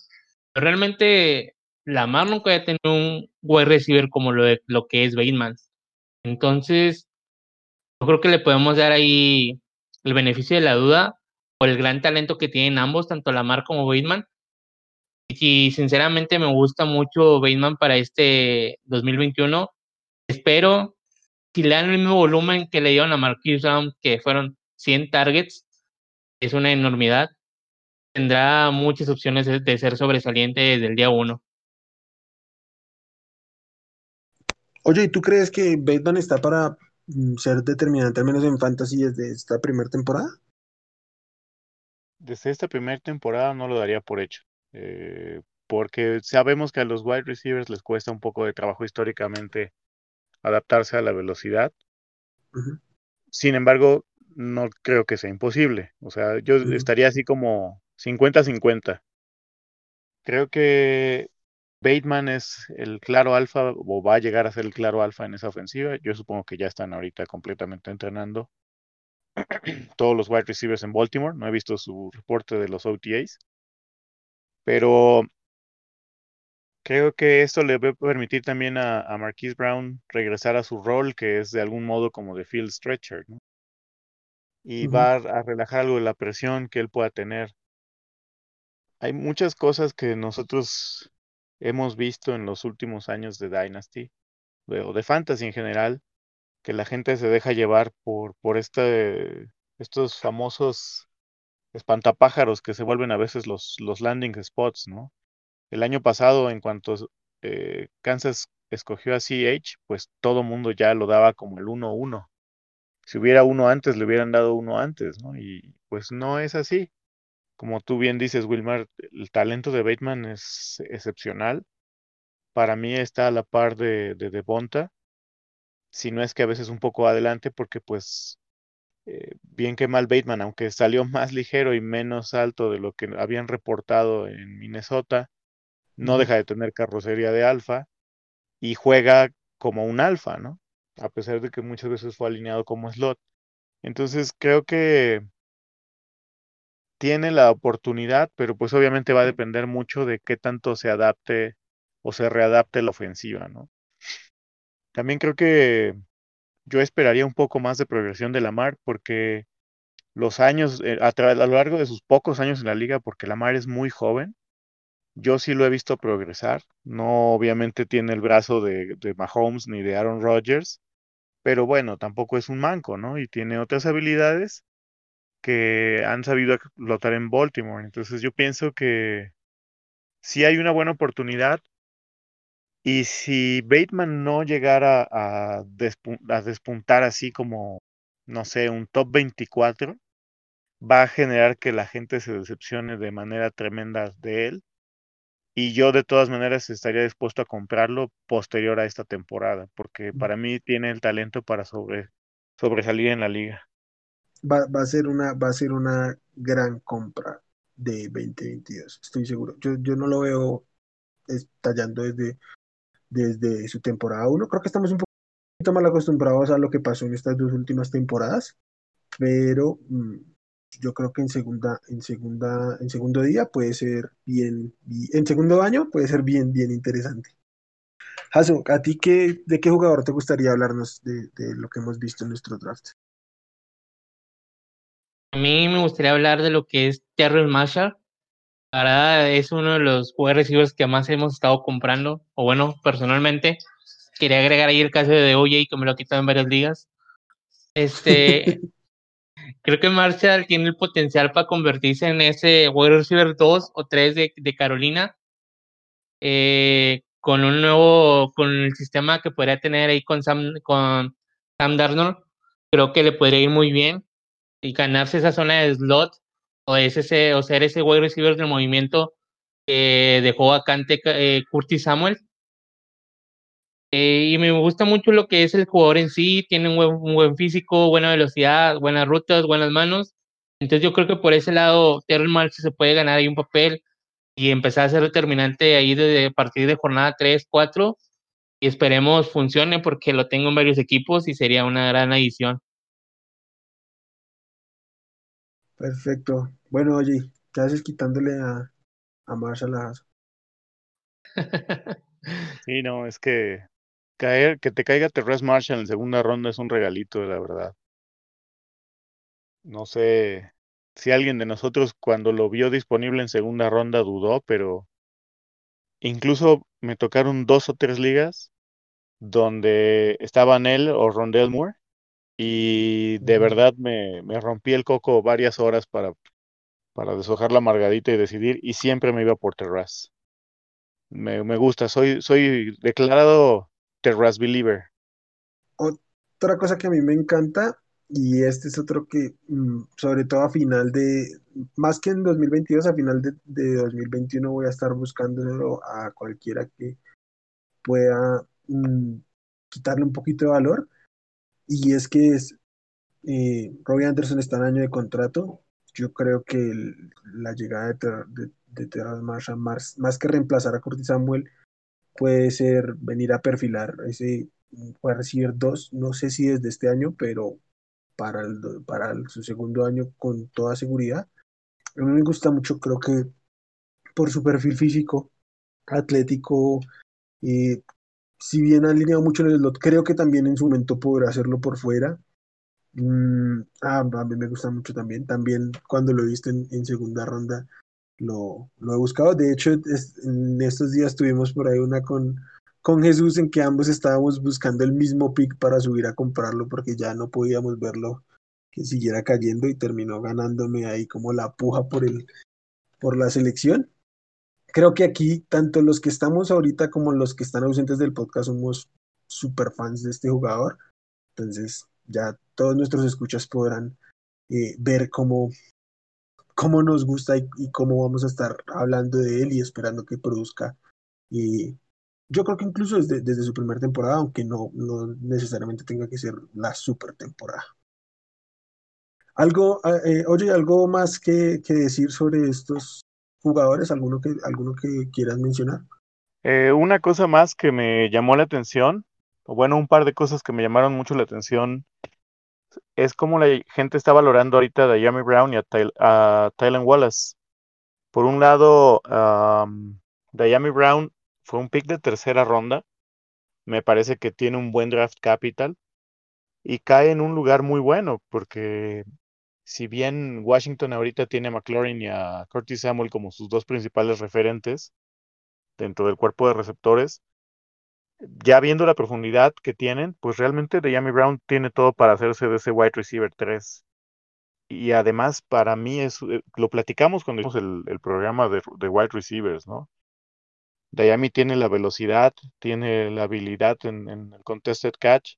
pero realmente la mar nunca ha tenido un wide receiver como lo, de, lo que es Bateman. Entonces, yo creo que le podemos dar ahí el beneficio de la duda por el gran talento que tienen ambos, tanto Lamar como Bateman, y sinceramente me gusta mucho Bateman para este 2021. Espero si le dan el mismo volumen que le dieron a Marquis que fueron 100 targets, es una enormidad. Tendrá muchas opciones de, de ser sobresaliente desde el día 1. Oye, ¿y tú crees que Bateman está para ser determinante, al menos en fantasy, desde esta primera temporada? Desde esta primera temporada no lo daría por hecho. Eh, porque sabemos que a los wide receivers les cuesta un poco de trabajo históricamente adaptarse a la velocidad. Uh -huh. Sin embargo, no creo que sea imposible. O sea, yo uh -huh. estaría así como 50-50. Creo que Bateman es el claro alfa o va a llegar a ser el claro alfa en esa ofensiva. Yo supongo que ya están ahorita completamente entrenando todos los wide receivers en Baltimore. No he visto su reporte de los OTAs. Pero creo que esto le va a permitir también a, a Marquise Brown regresar a su rol, que es de algún modo como de field stretcher, ¿no? Y uh -huh. va a, a relajar algo de la presión que él pueda tener. Hay muchas cosas que nosotros hemos visto en los últimos años de Dynasty, o de Fantasy en general, que la gente se deja llevar por, por este, estos famosos espantapájaros que se vuelven a veces los, los landing spots, ¿no? El año pasado, en cuanto eh, Kansas escogió a CH, pues todo mundo ya lo daba como el 1-1. Si hubiera uno antes, le hubieran dado uno antes, ¿no? Y pues no es así. Como tú bien dices, Wilmar, el talento de Bateman es excepcional. Para mí está a la par de, de si no es que a veces un poco adelante, porque pues eh, bien que mal Bateman, aunque salió más ligero y menos alto de lo que habían reportado en Minnesota, no deja de tener carrocería de alfa y juega como un alfa, ¿no? A pesar de que muchas veces fue alineado como slot. Entonces creo que tiene la oportunidad, pero pues obviamente va a depender mucho de qué tanto se adapte o se readapte la ofensiva, ¿no? También creo que yo esperaría un poco más de progresión de Lamar porque los años, eh, a, a, lo largo de sus pocos años en la liga, porque Lamar es muy joven, yo sí lo he visto progresar. No obviamente tiene el brazo de, de Mahomes ni de Aaron Rodgers, pero bueno, tampoco es un manco, ¿no? Y tiene otras habilidades que han sabido explotar en Baltimore. Entonces yo pienso que sí hay una buena oportunidad. Y si Bateman no llegara a, a despuntar así como, no sé, un top 24, va a generar que la gente se decepcione de manera tremenda de él. Y yo de todas maneras estaría dispuesto a comprarlo posterior a esta temporada, porque para mí tiene el talento para sobre, sobresalir en la liga. Va, va, a ser una, va a ser una gran compra de 2022, estoy seguro. Yo, yo no lo veo estallando desde, desde su temporada 1. Creo que estamos un poquito mal acostumbrados a lo que pasó en estas dos últimas temporadas, pero mmm, yo creo que en segunda, en segunda, en segundo día puede ser bien, en segundo año puede ser bien, bien interesante. Jaso, ¿a ti qué, de qué jugador te gustaría hablarnos de, de, lo que hemos visto en nuestro draft? A mí me gustaría hablar de lo que es Terrell Marshall. Ahora es uno de los wide receivers que más hemos estado comprando, o bueno, personalmente. Quería agregar ahí el caso de OJ, que me lo quitado en varias ligas. Este, creo que Marshall tiene el potencial para convertirse en ese wide receiver 2 o 3 de, de Carolina. Eh, con un nuevo, con el sistema que podría tener ahí con Sam, con Sam Darnold, creo que le podría ir muy bien y ganarse esa zona de slot o, ese, o ser ese wide receiver del movimiento que dejó vacante eh, Curtis Samuel. Eh, y me gusta mucho lo que es el jugador en sí, tiene un buen, físico, buena velocidad, buenas rutas, buenas manos. Entonces yo creo que por ese lado Terrell Marshall se puede ganar ahí un papel y empezar a ser determinante ahí desde a partir de jornada 3, 4 y esperemos funcione porque lo tengo en varios equipos y sería una gran adición. Perfecto. Bueno, oye, ¿qué haces quitándole a, a Marshall a Sí, no, es que caer, que te caiga Terrence Marshall en segunda ronda es un regalito, la verdad. No sé si alguien de nosotros cuando lo vio disponible en segunda ronda dudó, pero incluso me tocaron dos o tres ligas donde estaban él o Rondell Moore y de verdad me, me rompí el coco varias horas para, para deshojar la margadita y decidir y siempre me iba por Terraz. Me, me gusta, soy, soy declarado Terraz Believer. Otra cosa que a mí me encanta y este es otro que, sobre todo a final de, más que en 2022, a final de, de 2021 voy a estar buscándolo a cualquiera que pueda mmm, quitarle un poquito de valor. Y es que es, eh, Robbie Anderson está en año de contrato. Yo creo que la llegada de, de, de Terrence Marshall, más, más que reemplazar a Curtis Samuel, puede ser venir a perfilar ese, puede recibir dos, no sé si desde este año, pero para, el, para su segundo año con toda seguridad. A mí me gusta mucho, creo que por su perfil físico, atlético, eh, si bien ha alineado mucho en el slot, creo que también en su momento podrá hacerlo por fuera. Mm, ah, a mí me gusta mucho también. También cuando lo viste en, en segunda ronda lo, lo, he buscado. De hecho, es, en estos días tuvimos por ahí una con, con Jesús en que ambos estábamos buscando el mismo pick para subir a comprarlo porque ya no podíamos verlo que siguiera cayendo y terminó ganándome ahí como la puja por el por la selección. Creo que aquí, tanto los que estamos ahorita como los que están ausentes del podcast, somos super fans de este jugador. Entonces, ya todos nuestros escuchas podrán eh, ver cómo, cómo nos gusta y, cómo vamos a estar hablando de él y esperando que produzca. Y yo creo que incluso desde, desde su primera temporada, aunque no, no necesariamente tenga que ser la super temporada. Algo, ah, eh, oye, algo más que, que, decir sobre estos jugadores, alguno que, alguno que quieras mencionar. Eh, una cosa más que me llamó la atención, o bueno, un par de cosas que me llamaron mucho la atención, es cómo la gente está valorando ahorita a Yami Brown y a, Tylen Wallace. Por un lado, um, Diami Brown fue un pick de tercera ronda. Me parece que tiene un buen draft capital y cae en un lugar muy bueno porque si bien Washington ahorita tiene a McLaurin y a Curtis Samuel como sus dos principales referentes dentro del cuerpo de receptores, ya viendo la profundidad que tienen, pues realmente Yami Brown tiene todo para hacerse de ese wide receiver 3. Y además, para mí, es, eh, lo platicamos cuando hicimos el, programa de, wide receivers, ¿no? Dayami tiene la velocidad, tiene la habilidad en, en, el contested catch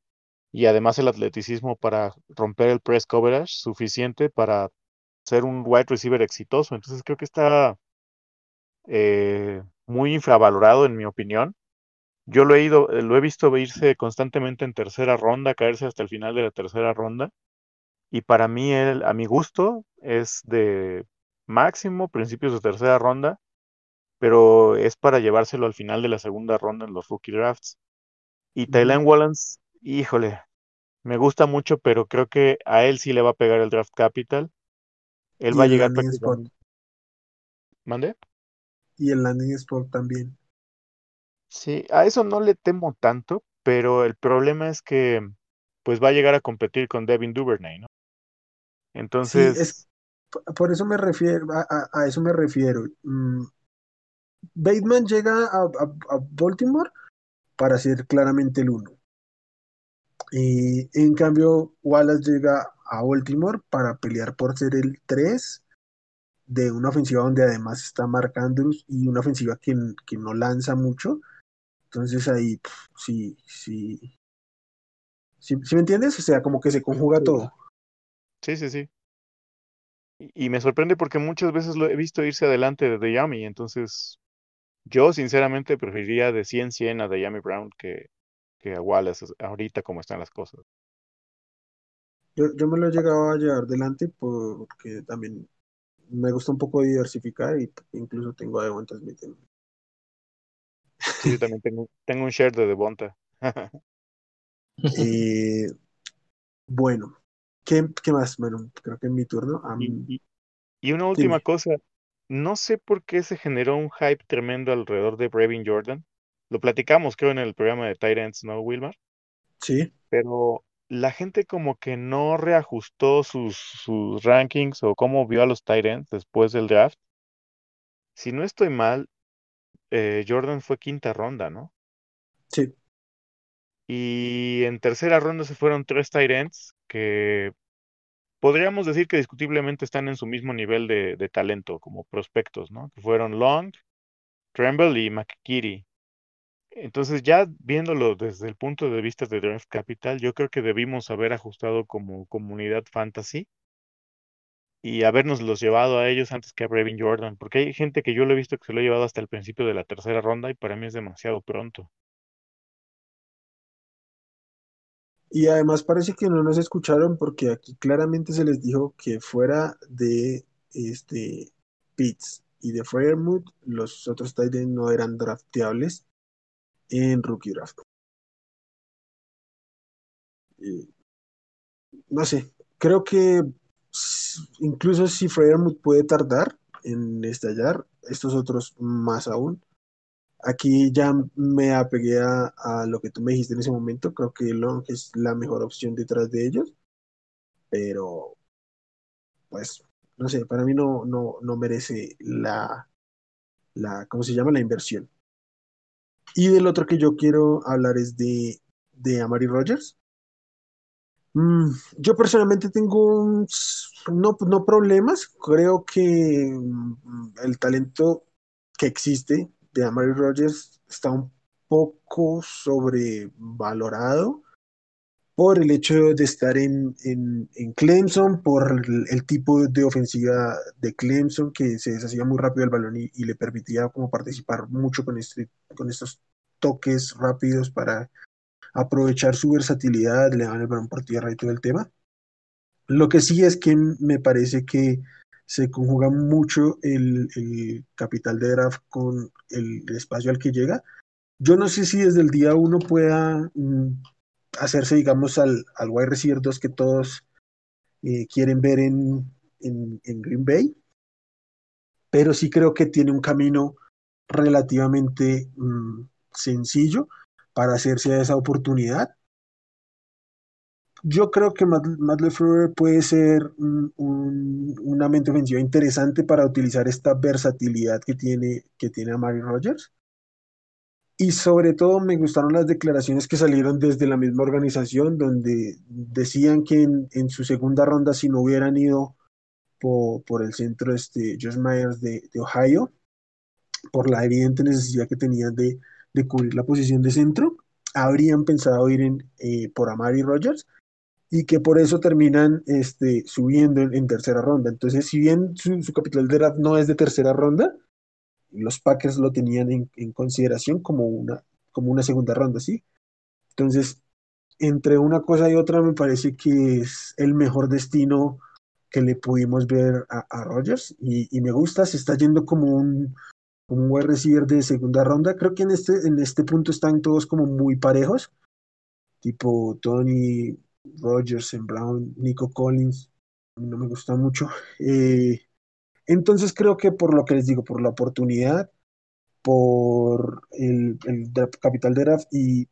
y además el atleticismo para romper el press coverage suficiente para ser un wide receiver exitoso. Entonces creo que está eh, muy infravalorado en mi opinión. Yo lo he ido, eh, lo he visto irse constantemente en tercera ronda, caerse hasta el final de la tercera ronda. Y para mí, él, a mi gusto, es de máximo principios de tercera ronda, pero es para llevárselo al final de la segunda ronda en los rookie drafts. Y Tylen Wallace, híjole, me gusta mucho, pero creo que a él sí le va a pegar el draft capital. Él va a llegar prácticamente. ¿Mande? Y el landing spot también. Sí, a eso no le temo tanto, pero el problema es que pues va a llegar a competir con Devin Duvernay, ¿no? Entonces. Sí, es, por eso me refiero, a, eso me refiero. Mm, Bateman llega a, a, Baltimore para ser claramente el uno. Y en cambio, Wallace llega a Baltimore para pelear por ser el 3 de una ofensiva donde además está Mark Andrews y una ofensiva que, que no lanza mucho entonces ahí, sí, sí, sí, me entiendes? O sea, como que se conjuga todo. Sí, sí, sí. Y, me sorprende porque muchas veces lo he visto irse adelante de Yami, entonces yo sinceramente preferiría de 100-100 a Yami Brown que, que a Wallace ahorita como están las cosas. Yo, yo me lo he llegado a llevar adelante porque también me gusta un poco diversificar y incluso tengo a Devonta Smith Sí, yo también tengo, tengo un share de Devonta. eh, bueno, ¿qué, ¿qué, más? Bueno, creo que en mi turno. y, una última cosa, no sé por qué se generó un hype tremendo alrededor de Brevin Jordan. Lo platicamos, creo, en el programa de Titans, ¿no, Wilmar? Sí. Pero la gente como que no reajustó sus, sus rankings o cómo vio a los Titans después del draft. Si no estoy mal, eh, Jordan fue quinta ronda, ¿no? Sí. Y en tercera ronda se fueron tres tight que podríamos decir que discutiblemente están en su mismo nivel de, de talento como prospectos, ¿no? Que fueron Long, Tremble y McKitty. Entonces, ya viéndolo desde el punto de vista de Draft Capital, yo creo que debimos haber ajustado como comunidad fantasy y habernos los llevado a ellos antes que a Brevin Jordan, porque hay gente que yo lo he visto que se lo ha llevado hasta el principio de la tercera ronda y para mí es demasiado pronto. Y además parece que no nos escucharon porque aquí claramente se les dijo que fuera de este Pitts y de Fairmouth, los otros Titans no eran drafteables en Rookie Draft. no sé, creo que incluso si Freyermuth puede tardar en estallar, estos otros más aún. Aquí ya me apegué a, lo que tú me dijiste en ese momento. Creo que Long es la mejor opción detrás de ellos. Pero, pues, no sé, para mí no, no, no merece la, la, ¿cómo se llama? La inversión. Y del otro que yo quiero hablar es de, de Amari Rogers. Mm, yo personalmente tengo no, no problemas, creo que mm, el talento que existe de Amari Rogers está un poco sobrevalorado por el hecho de estar en, en, Clemson, por el, tipo de ofensiva de Clemson que se deshacía muy rápido el balón y, le permitía como participar mucho con, este, con estos toques rápidos para aprovechar su versatilidad, le dan el balón por tierra y todo el tema. Lo que sí es que me parece que se conjuga mucho el, el capital de draft con el espacio al que llega. Yo no sé si desde el día uno pueda mm, hacerse, digamos, al, al wide receiver 2 que todos eh, quieren ver en, en, Green Bay, pero sí creo que tiene un camino relativamente mm, sencillo para hacerse a esa oportunidad. Yo creo que Matt, Matt LeFleur puede ser una mente ofensiva interesante para utilizar esta versatilidad que tiene, que tiene a Mary Rogers. Y sobre todo me gustaron las declaraciones que salieron desde la misma organización, donde decían que en, su segunda ronda, si no hubieran ido por, el centro este, Josh Myers de, Ohio, por la evidente necesidad que tenían de, cubrir la posición de centro, habrían pensado ir en, eh, por Amari Rogers y que por eso terminan este, subiendo en, tercera ronda. Entonces, si bien su, su capital de draft no es de tercera ronda, los Packers lo tenían en, consideración como una, como una segunda ronda, ¿sí? Entonces, entre una cosa y otra, me parece que es el mejor destino que le pudimos ver a, a Rogers y, me gusta, se está yendo como un, un wide receiver de segunda ronda. Creo que en este, en este punto están todos como muy parejos, tipo Tony Rogers, en Brown, Nico Collins, no me gusta mucho. Eh, entonces creo que por lo que les digo, por la oportunidad, por el, capital de draft y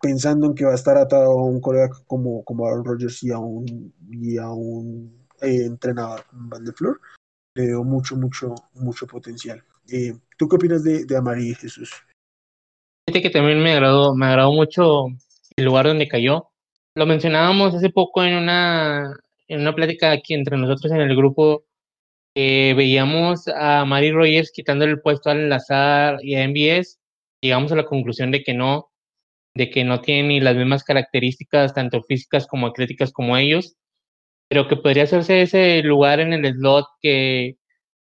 pensando en que va a estar atado a un colega como, como Aaron Rodgers y a un, y a un eh, entrenador, Van de Flor, le veo mucho, mucho, mucho potencial. Eh, ¿Tú qué opinas de, de Amari Jesús? Fíjate que también me agradó, me agradó mucho el lugar donde cayó. Lo mencionábamos hace poco en una, en una plática aquí entre nosotros en el grupo eh, veíamos a Mari Rogers quitándole el puesto al Lazar y a MBS, llegamos a la conclusión de que no, de que no tiene ni las mismas características, tanto físicas como atléticas como ellos, pero que podría hacerse ese lugar en el slot que,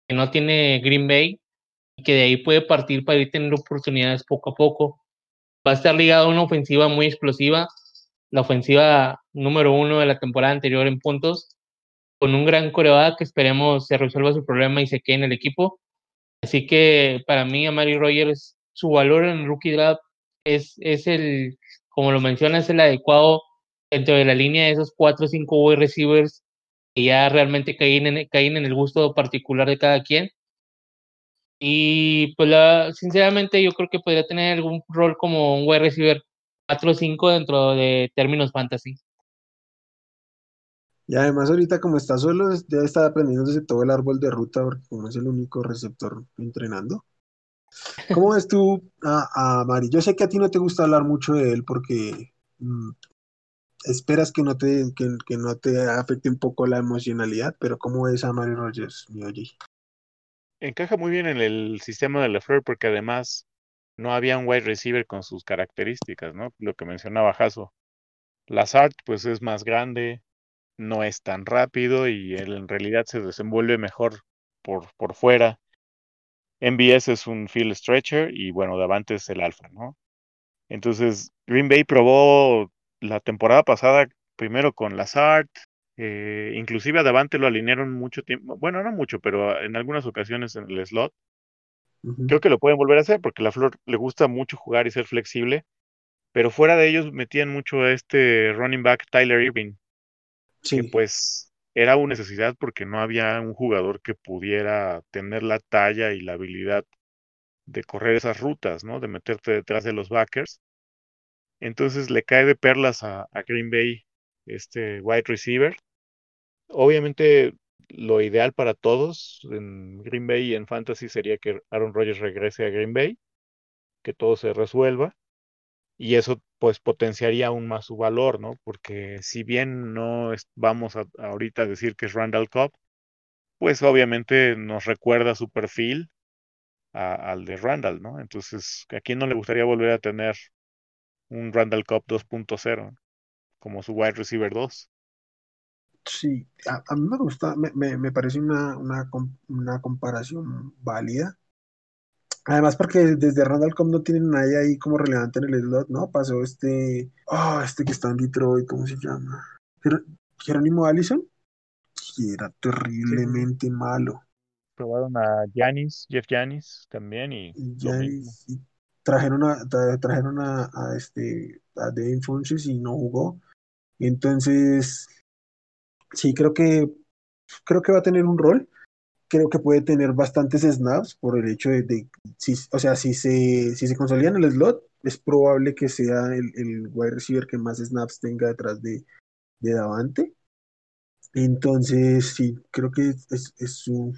que no tiene Green Bay y que de ahí puede partir para ir teniendo oportunidades poco a poco. Va a estar ligado a una ofensiva muy explosiva, la ofensiva número uno de la temporada anterior en puntos, con un gran coreback que esperemos se resuelva su problema y se quede en el equipo. Así que para mí, a Mary Rogers, su valor en rookie draft es, es el, como lo menciona, es el adecuado dentro de la línea de esos cuatro o cinco wide receivers que ya realmente caen en, caen en el gusto particular de cada quien. Y pues la, sinceramente yo creo que podría tener algún rol como un wide receiver 4 o 5 dentro de términos fantasy. Y además ahorita como está solo, debe estar aprendiéndose todo el árbol de ruta porque como es el único receptor entrenando. ¿Cómo ves tú a, Mari? Yo sé que a ti no te gusta hablar mucho de él porque mm, esperas que no, te, que, no te afecte un poco la emocionalidad, pero ¿cómo ves a Mari Rogers, mi oye? Encaja muy bien en el sistema de LeFleur porque además no había un wide receiver con sus características, ¿no? Lo que mencionaba Jaso. Lazard, pues es más grande, no es tan rápido y él en realidad se desenvuelve mejor por, por fuera. MBS es un field stretcher y bueno, Davante es el alfa, ¿no? Entonces, Green Bay probó la temporada pasada primero con Lazard, eh, inclusive a Davante lo alinearon mucho tiempo, bueno, no mucho, pero en algunas ocasiones en el slot. Creo que lo pueden volver a hacer porque la Flor le gusta mucho jugar y ser flexible, pero fuera de ellos metían mucho a este running back Tyler Irving, que pues era una necesidad porque no había un jugador que pudiera tener la talla y la habilidad de correr esas rutas, ¿no? De meterte detrás de los backers. Entonces le cae de perlas a, Green Bay este wide receiver. Obviamente lo ideal para todos en Green Bay y en Fantasy sería que Aaron Rodgers regrese a Green Bay, que todo se resuelva y eso pues potenciaría aún más su valor, ¿no? Porque si bien no vamos a, ahorita a decir que es Randall Cobb, pues obviamente nos recuerda su perfil al de Randall, ¿no? Entonces, ¿a quién no le gustaría volver a tener un Randall Cup 2.0 como su wide receiver 2? Sí, a, mí me gusta, me, me, parece una, una, una, comparación válida. Además, porque desde Randall Cobb no tienen nadie ahí como relevante en el slot, ¿no? Pasó este, oh, este que está en Detroit, ¿cómo se llama? Jerónimo Allison, que era terriblemente malo. Probaron a Janis, Jeff Janis también y, trajeron a, trajeron a, este a Dave Funches y no jugó. Entonces, sí, creo que creo que va a tener un rol. Creo que puede tener bastantes snaps por el hecho de, si, o sea, si se, si se consolidan el slot, es probable que sea el, el wide receiver que más snaps tenga detrás de, de Davante. Entonces, sí, creo que es, es su,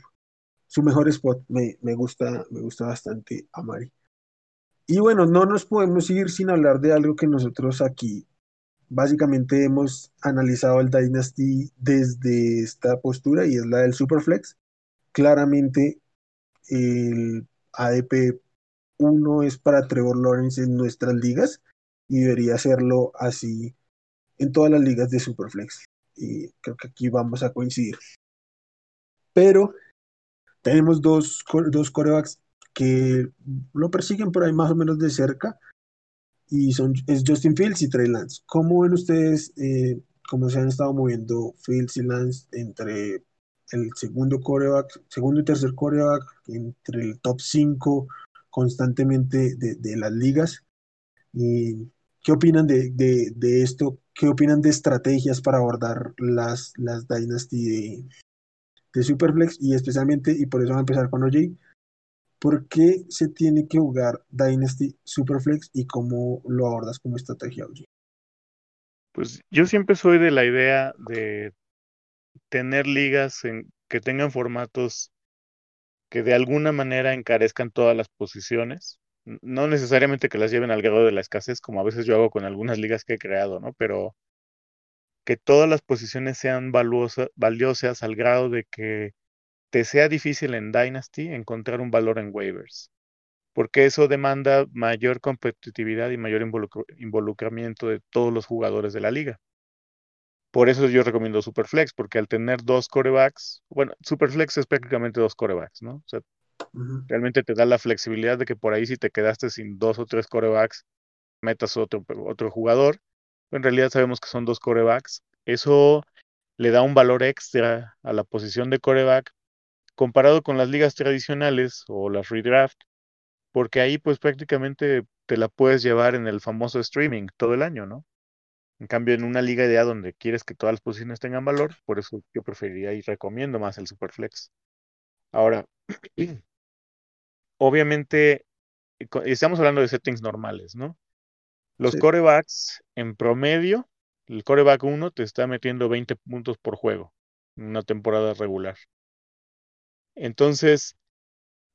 su, mejor spot. Me, me, gusta, me gusta bastante a Mari. Y bueno, no nos podemos ir sin hablar de algo que nosotros aquí básicamente hemos analizado el Dynasty desde esta postura y es la del Superflex. Claramente el ADP 1 es para Trevor Lawrence en nuestras ligas y debería hacerlo así en todas las ligas de Superflex. Y creo que aquí vamos a coincidir. Pero tenemos dos, dos corebacks que lo persiguen por ahí más o menos de cerca y son, es Justin Fields y Trey Lance. ¿Cómo ven ustedes eh, cómo se han estado moviendo Fields y Lance entre el segundo coreback, segundo y tercer coreback, entre el top 5 constantemente de, las ligas? ¿Y ¿Qué opinan de, de, esto? ¿Qué opinan de estrategias para abordar las, las Dynasty de, de Superflex? Y especialmente, y por eso va a empezar con OJ, ¿Por qué se tiene que jugar Dynasty Superflex y cómo lo abordas como estrategia, Pues yo siempre soy de la idea de tener ligas en, que tengan formatos que de alguna manera encarezcan todas las posiciones. No necesariamente que las lleven al grado de la escasez, como a veces yo hago con algunas ligas que he creado, ¿no? Pero que todas las posiciones sean valiosas al grado de que te sea difícil en Dynasty encontrar un valor en waivers, porque eso demanda mayor competitividad y mayor involucramiento de todos los jugadores de la liga. Por eso yo recomiendo Superflex, porque al tener dos corebacks, bueno, Superflex es prácticamente dos corebacks, ¿no? O sea, realmente te da la flexibilidad de que por ahí si te quedaste sin dos o tres corebacks, metas otro, otro jugador. En realidad sabemos que son dos corebacks. Eso le da un valor extra a la posición de coreback comparado con las ligas tradicionales o las redraft, porque ahí pues prácticamente te la puedes llevar en el famoso streaming todo el año, ¿no? En cambio, en una liga idea donde quieres que todas las posiciones tengan valor, por eso yo preferiría y recomiendo más el Superflex. Ahora, obviamente, estamos hablando de settings normales, ¿no? Los corebacks, en promedio, el coreback 1 te está metiendo 20 puntos por juego en una temporada regular. Entonces,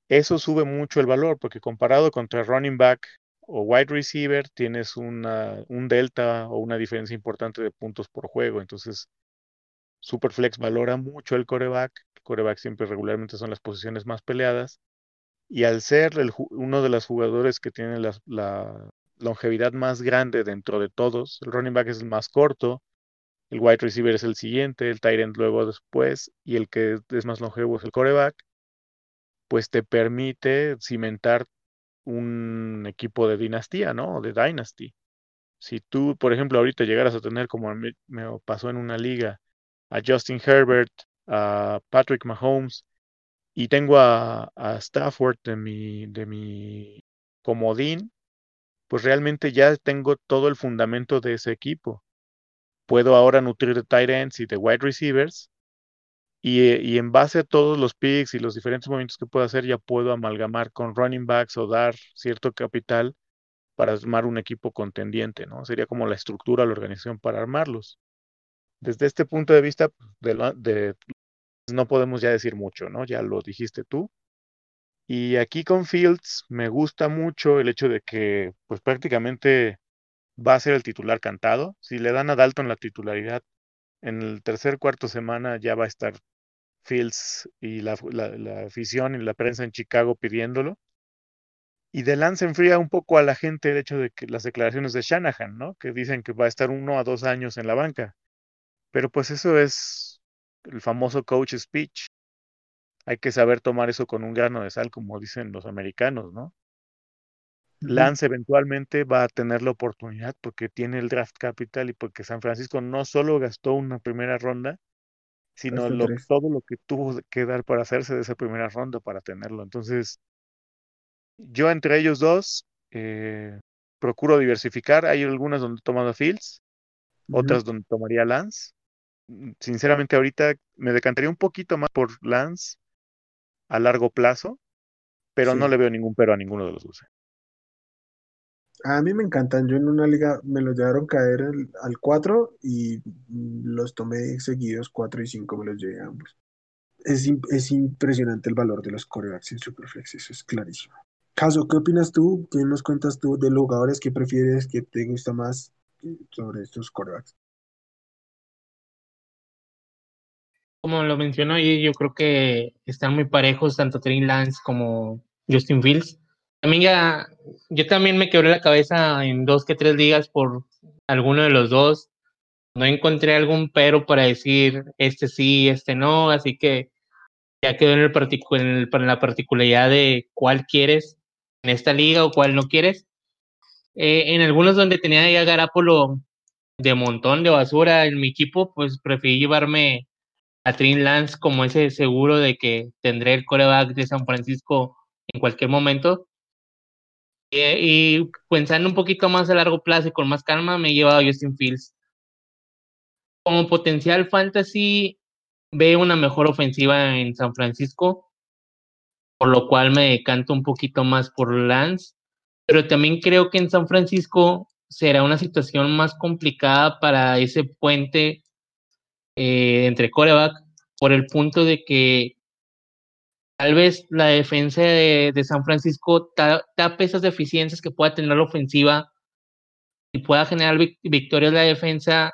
eso sube mucho el valor, porque comparado contra running back o wide receiver, tienes una, un delta o una diferencia importante de puntos por juego. Entonces, Superflex valora mucho el coreback. El coreback siempre regularmente son las posiciones más peleadas. Y al ser uno de los jugadores que tiene la, la longevidad más grande dentro de todos, el running back es el más corto, el wide receiver es el siguiente, el tight end luego después, y el que es más longevo es el coreback, pues te permite cimentar un equipo de dinastía, ¿no? De dynasty. Si tú, por ejemplo, ahorita llegaras a tener, como me, pasó en una liga, a Justin Herbert, a Patrick Mahomes, y tengo a, Stafford de mi, de mi comodín, pues realmente ya tengo todo el fundamento de ese equipo puedo ahora nutrir de tight ends y de wide receivers. Y, en base a todos los picks y los diferentes movimientos que puedo hacer, ya puedo amalgamar con running backs o dar cierto capital para armar un equipo contendiente, ¿no? Sería como la estructura, la organización para armarlos. Desde este punto de vista, de, no podemos ya decir mucho, ¿no? Ya lo dijiste tú. Y aquí con Fields me gusta mucho el hecho de que, pues prácticamente va a ser el titular cantado. Si le dan a Dalton la titularidad, en el tercer cuarto semana ya va a estar Fields y la, afición y la prensa en Chicago pidiéndolo. Y de Lance enfría un poco a la gente el hecho de que las declaraciones de Shanahan, ¿no? Que dicen que va a estar uno a dos años en la banca. Pero pues eso es el famoso coach speech. Hay que saber tomar eso con un grano de sal, como dicen los americanos, ¿no? Lance eventualmente va a tener la oportunidad porque tiene el draft capital y porque San Francisco no solo gastó una primera ronda, sino todo lo que tuvo que dar para hacerse de esa primera ronda para tenerlo. Entonces, yo entre ellos dos eh, procuro diversificar. Hay algunas donde he tomado Fields, otras donde tomaría Lance. Mm, sinceramente, ahorita me decantaría un poquito más por Lance a largo plazo, pero no le veo ningún pero a ninguno de los dos. A mí me encantan. Yo en una liga me los llevaron caer al 4 y los tomé seguidos, 4 y 5 me los llevé ambos. Es, es impresionante el valor de los corebacks en Superflex, eso es clarísimo. Caso, ¿qué opinas tú? ¿Qué nos cuentas tú de los jugadores que prefieres, que te gusta más sobre estos corebacks? Como lo mencionó, yo creo que están muy parejos tanto Trey Lance como Justin Fields ya, yo también me quebré la cabeza en dos que tres días por alguno de los dos. No encontré algún pero para decir este sí, este no, así que ya quedó en, el en, la particularidad de cuál quieres en esta liga o cuál no quieres. Eh, en algunos donde tenía ya Garapolo de montón de basura en mi equipo, pues preferí llevarme a Trin Lance como ese seguro de que tendré el coreback de San Francisco en cualquier momento. Eh, y pensando un poquito más a largo plazo y con más calma, me he llevado a Justin Fields. Como potencial fantasy, veo una mejor ofensiva en San Francisco, por lo cual me decanto un poquito más por Lance. Pero también creo que en San Francisco será una situación más complicada para ese puente eh, entre coreback, por el punto de que tal vez la defensa de, San Francisco tape esas deficiencias que pueda tener la ofensiva y pueda generar victorias la defensa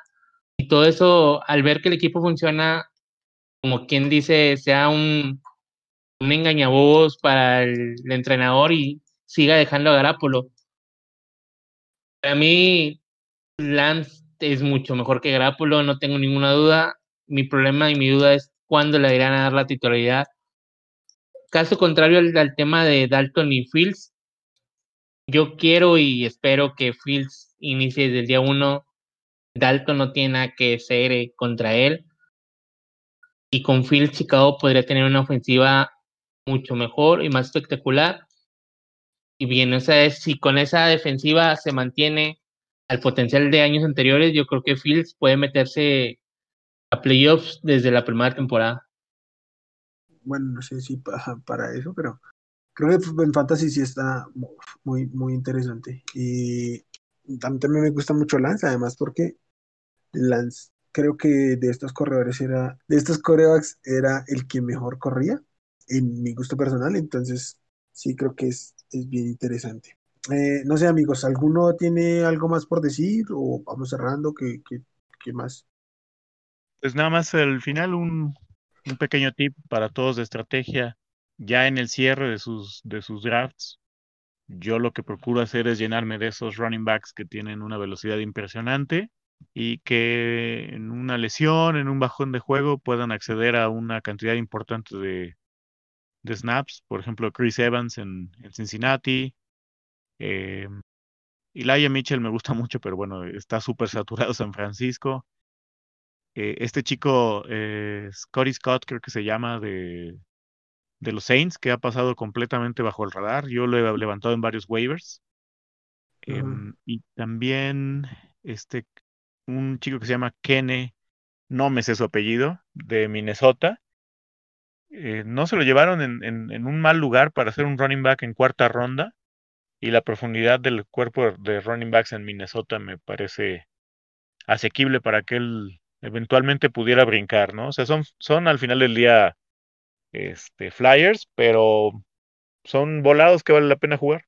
y todo eso al ver que el equipo funciona como quien dice sea un, un engañabobos para el, entrenador y siga dejando a Garapolo. Para mí Lance es mucho mejor que Garapolo, no tengo ninguna duda. Mi problema y mi duda es cuándo le irán a dar la titularidad Caso contrario al, tema de Dalton y Fields, yo quiero y espero que Fields inicie desde el día uno. Dalton no tiene nada que hacer eh, contra él. Y con Fields, Chicago podría tener una ofensiva mucho mejor y más espectacular. Y bien, o sea, si con esa defensiva se mantiene al potencial de años anteriores, yo creo que Fields puede meterse a playoffs desde la primera temporada bueno, no sé si para, eso, pero creo que en Fantasy sí está muy, muy interesante. Y también me gusta mucho Lance, además porque Lance creo que de estos corredores era, de estos corebacks era el que mejor corría, en mi gusto personal, entonces sí creo que es, es bien interesante. Eh, no sé amigos, ¿alguno tiene algo más por decir o vamos cerrando? ¿Qué, qué, qué más? Pues nada más al final un, un pequeño tip para todos de estrategia, ya en el cierre de sus, de sus drafts, yo lo que procuro hacer es llenarme de esos running backs que tienen una velocidad impresionante y que en una lesión, en un bajón de juego, puedan acceder a una cantidad importante de, snaps. Por ejemplo, Chris Evans en, Cincinnati. Eh, Mitchell me gusta mucho, pero bueno, está súper saturado San Francisco. Eh, este chico, eh, Scotty Scott, creo que se llama, de, de los Saints, que ha pasado completamente bajo el radar. Yo lo he levantado en varios waivers. Em, y también este, un chico que se llama Kene, no me sé su apellido, de Minnesota. Eh, no se lo llevaron en, en, un mal lugar para hacer un running back en cuarta ronda. Y la profundidad del cuerpo de running backs en Minnesota me parece asequible para que él eventualmente pudiera brincar, ¿no? O sea, son, son al final del día este, flyers, pero son volados que vale la pena jugar.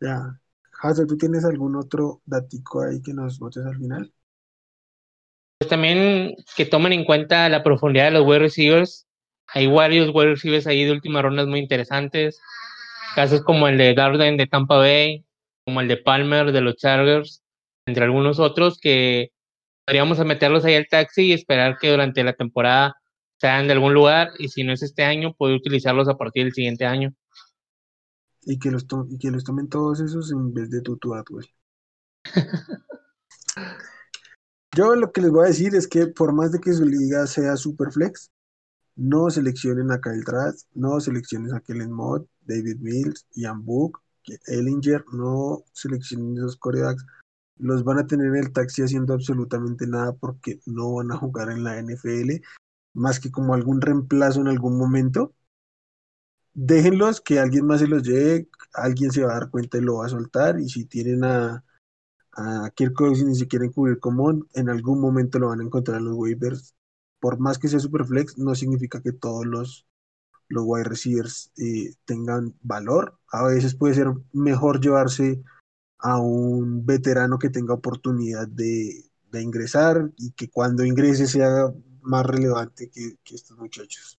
Ya. Hazel, ¿tú tienes algún otro datico ahí que nos votes al final? Pues también que tomen en cuenta la profundidad de los wide receivers. Hay varios wide receivers ahí de últimas rondas muy interesantes. Casos como el de Darden de Tampa Bay, como el de Palmer de los Chargers, entre algunos otros que podríamos meterlos ahí al taxi y esperar que durante la temporada sean de algún lugar y si no es este año, puede utilizarlos a partir del siguiente año. Y que los, y que los tomen todos esos en vez de Tutu güey. Yo lo que les voy a decir es que por más de que su liga sea super flex, no seleccionen a Kyle Trask, no seleccionen a Kellen Mott, David Mills, Ian Book, Ellinger, no seleccionen esos corebacks. Los van a tener en el taxi haciendo absolutamente nada porque no van a jugar en la NFL, más que como algún reemplazo en algún momento déjenlos que alguien más se los lleve, alguien se va a dar cuenta y lo va a soltar. Y si tienen a, a Kirk Cousins y si quieren cubrir común, en algún momento lo van a encontrar en los waivers. Por más que sea Superflex, no significa que todos los, los wide receivers eh, tengan valor. A veces puede ser mejor llevarse a un veterano que tenga oportunidad de, de ingresar y que cuando ingrese sea más relevante que, que estos muchachos.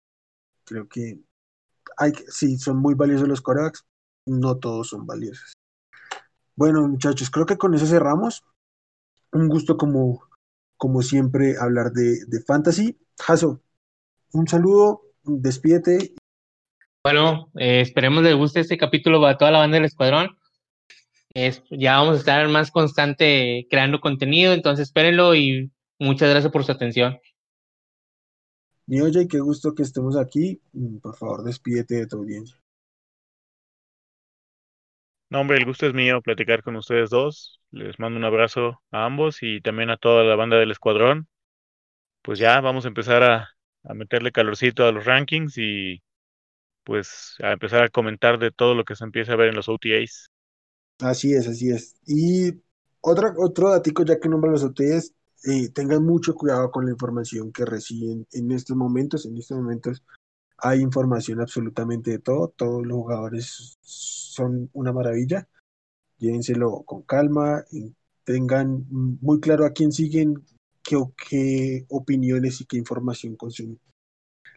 Creo que hay, sí, son muy valiosos los corebacks, no todos son valiosos. Bueno, muchachos, creo que con eso cerramos. Un gusto como, como siempre hablar de, de fantasy. Jaso, un saludo, despídete. Bueno, eh, esperemos les guste este capítulo para toda la banda del escuadrón. Es, ya vamos a estar más constante creando contenido, entonces espérenlo y muchas gracias por su atención. Mi oye, qué gusto que estemos aquí. Mm, por favor, despídete de tu audiencia. No, hombre, el gusto es mío platicar con ustedes dos. Les mando un abrazo a ambos y también a toda la banda del escuadrón. Pues ya vamos a empezar a, a meterle calorcito a los rankings y pues a empezar a comentar de todo lo que se empieza a ver en los OTAs. Así es, así es. Y otra, otro datico ya que nombra los OTAs, eh, tengan mucho cuidado con la información que reciben en estos momentos. En estos momentos hay información absolutamente de todo. Todos los jugadores son una maravilla. Llévenselo con calma. tengan muy claro a quién siguen, qué, opiniones y qué información consumen.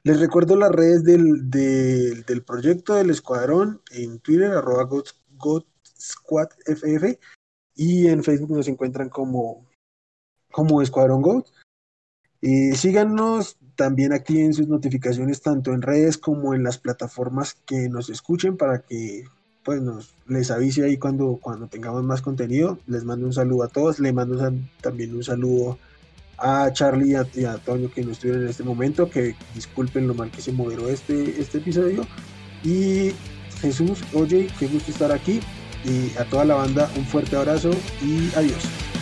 Les recuerdo las redes del, del, del proyecto del escuadrón en Twitter, arroba GodSquadFF, y en Facebook nos encuentran como como Escuadrón Goat. Y síganos, también activen sus notificaciones tanto en redes como en las plataformas que nos escuchen para que pues nos les avise ahí cuando, cuando tengamos más contenido. Les mando un saludo a todos, le mando también un saludo a Charlie y a, Antonio que no estuvieron en este momento, que disculpen lo mal que se movió este, este episodio. Y Jesús, oye, qué gusto estar aquí. Y a toda la banda un fuerte abrazo y adiós.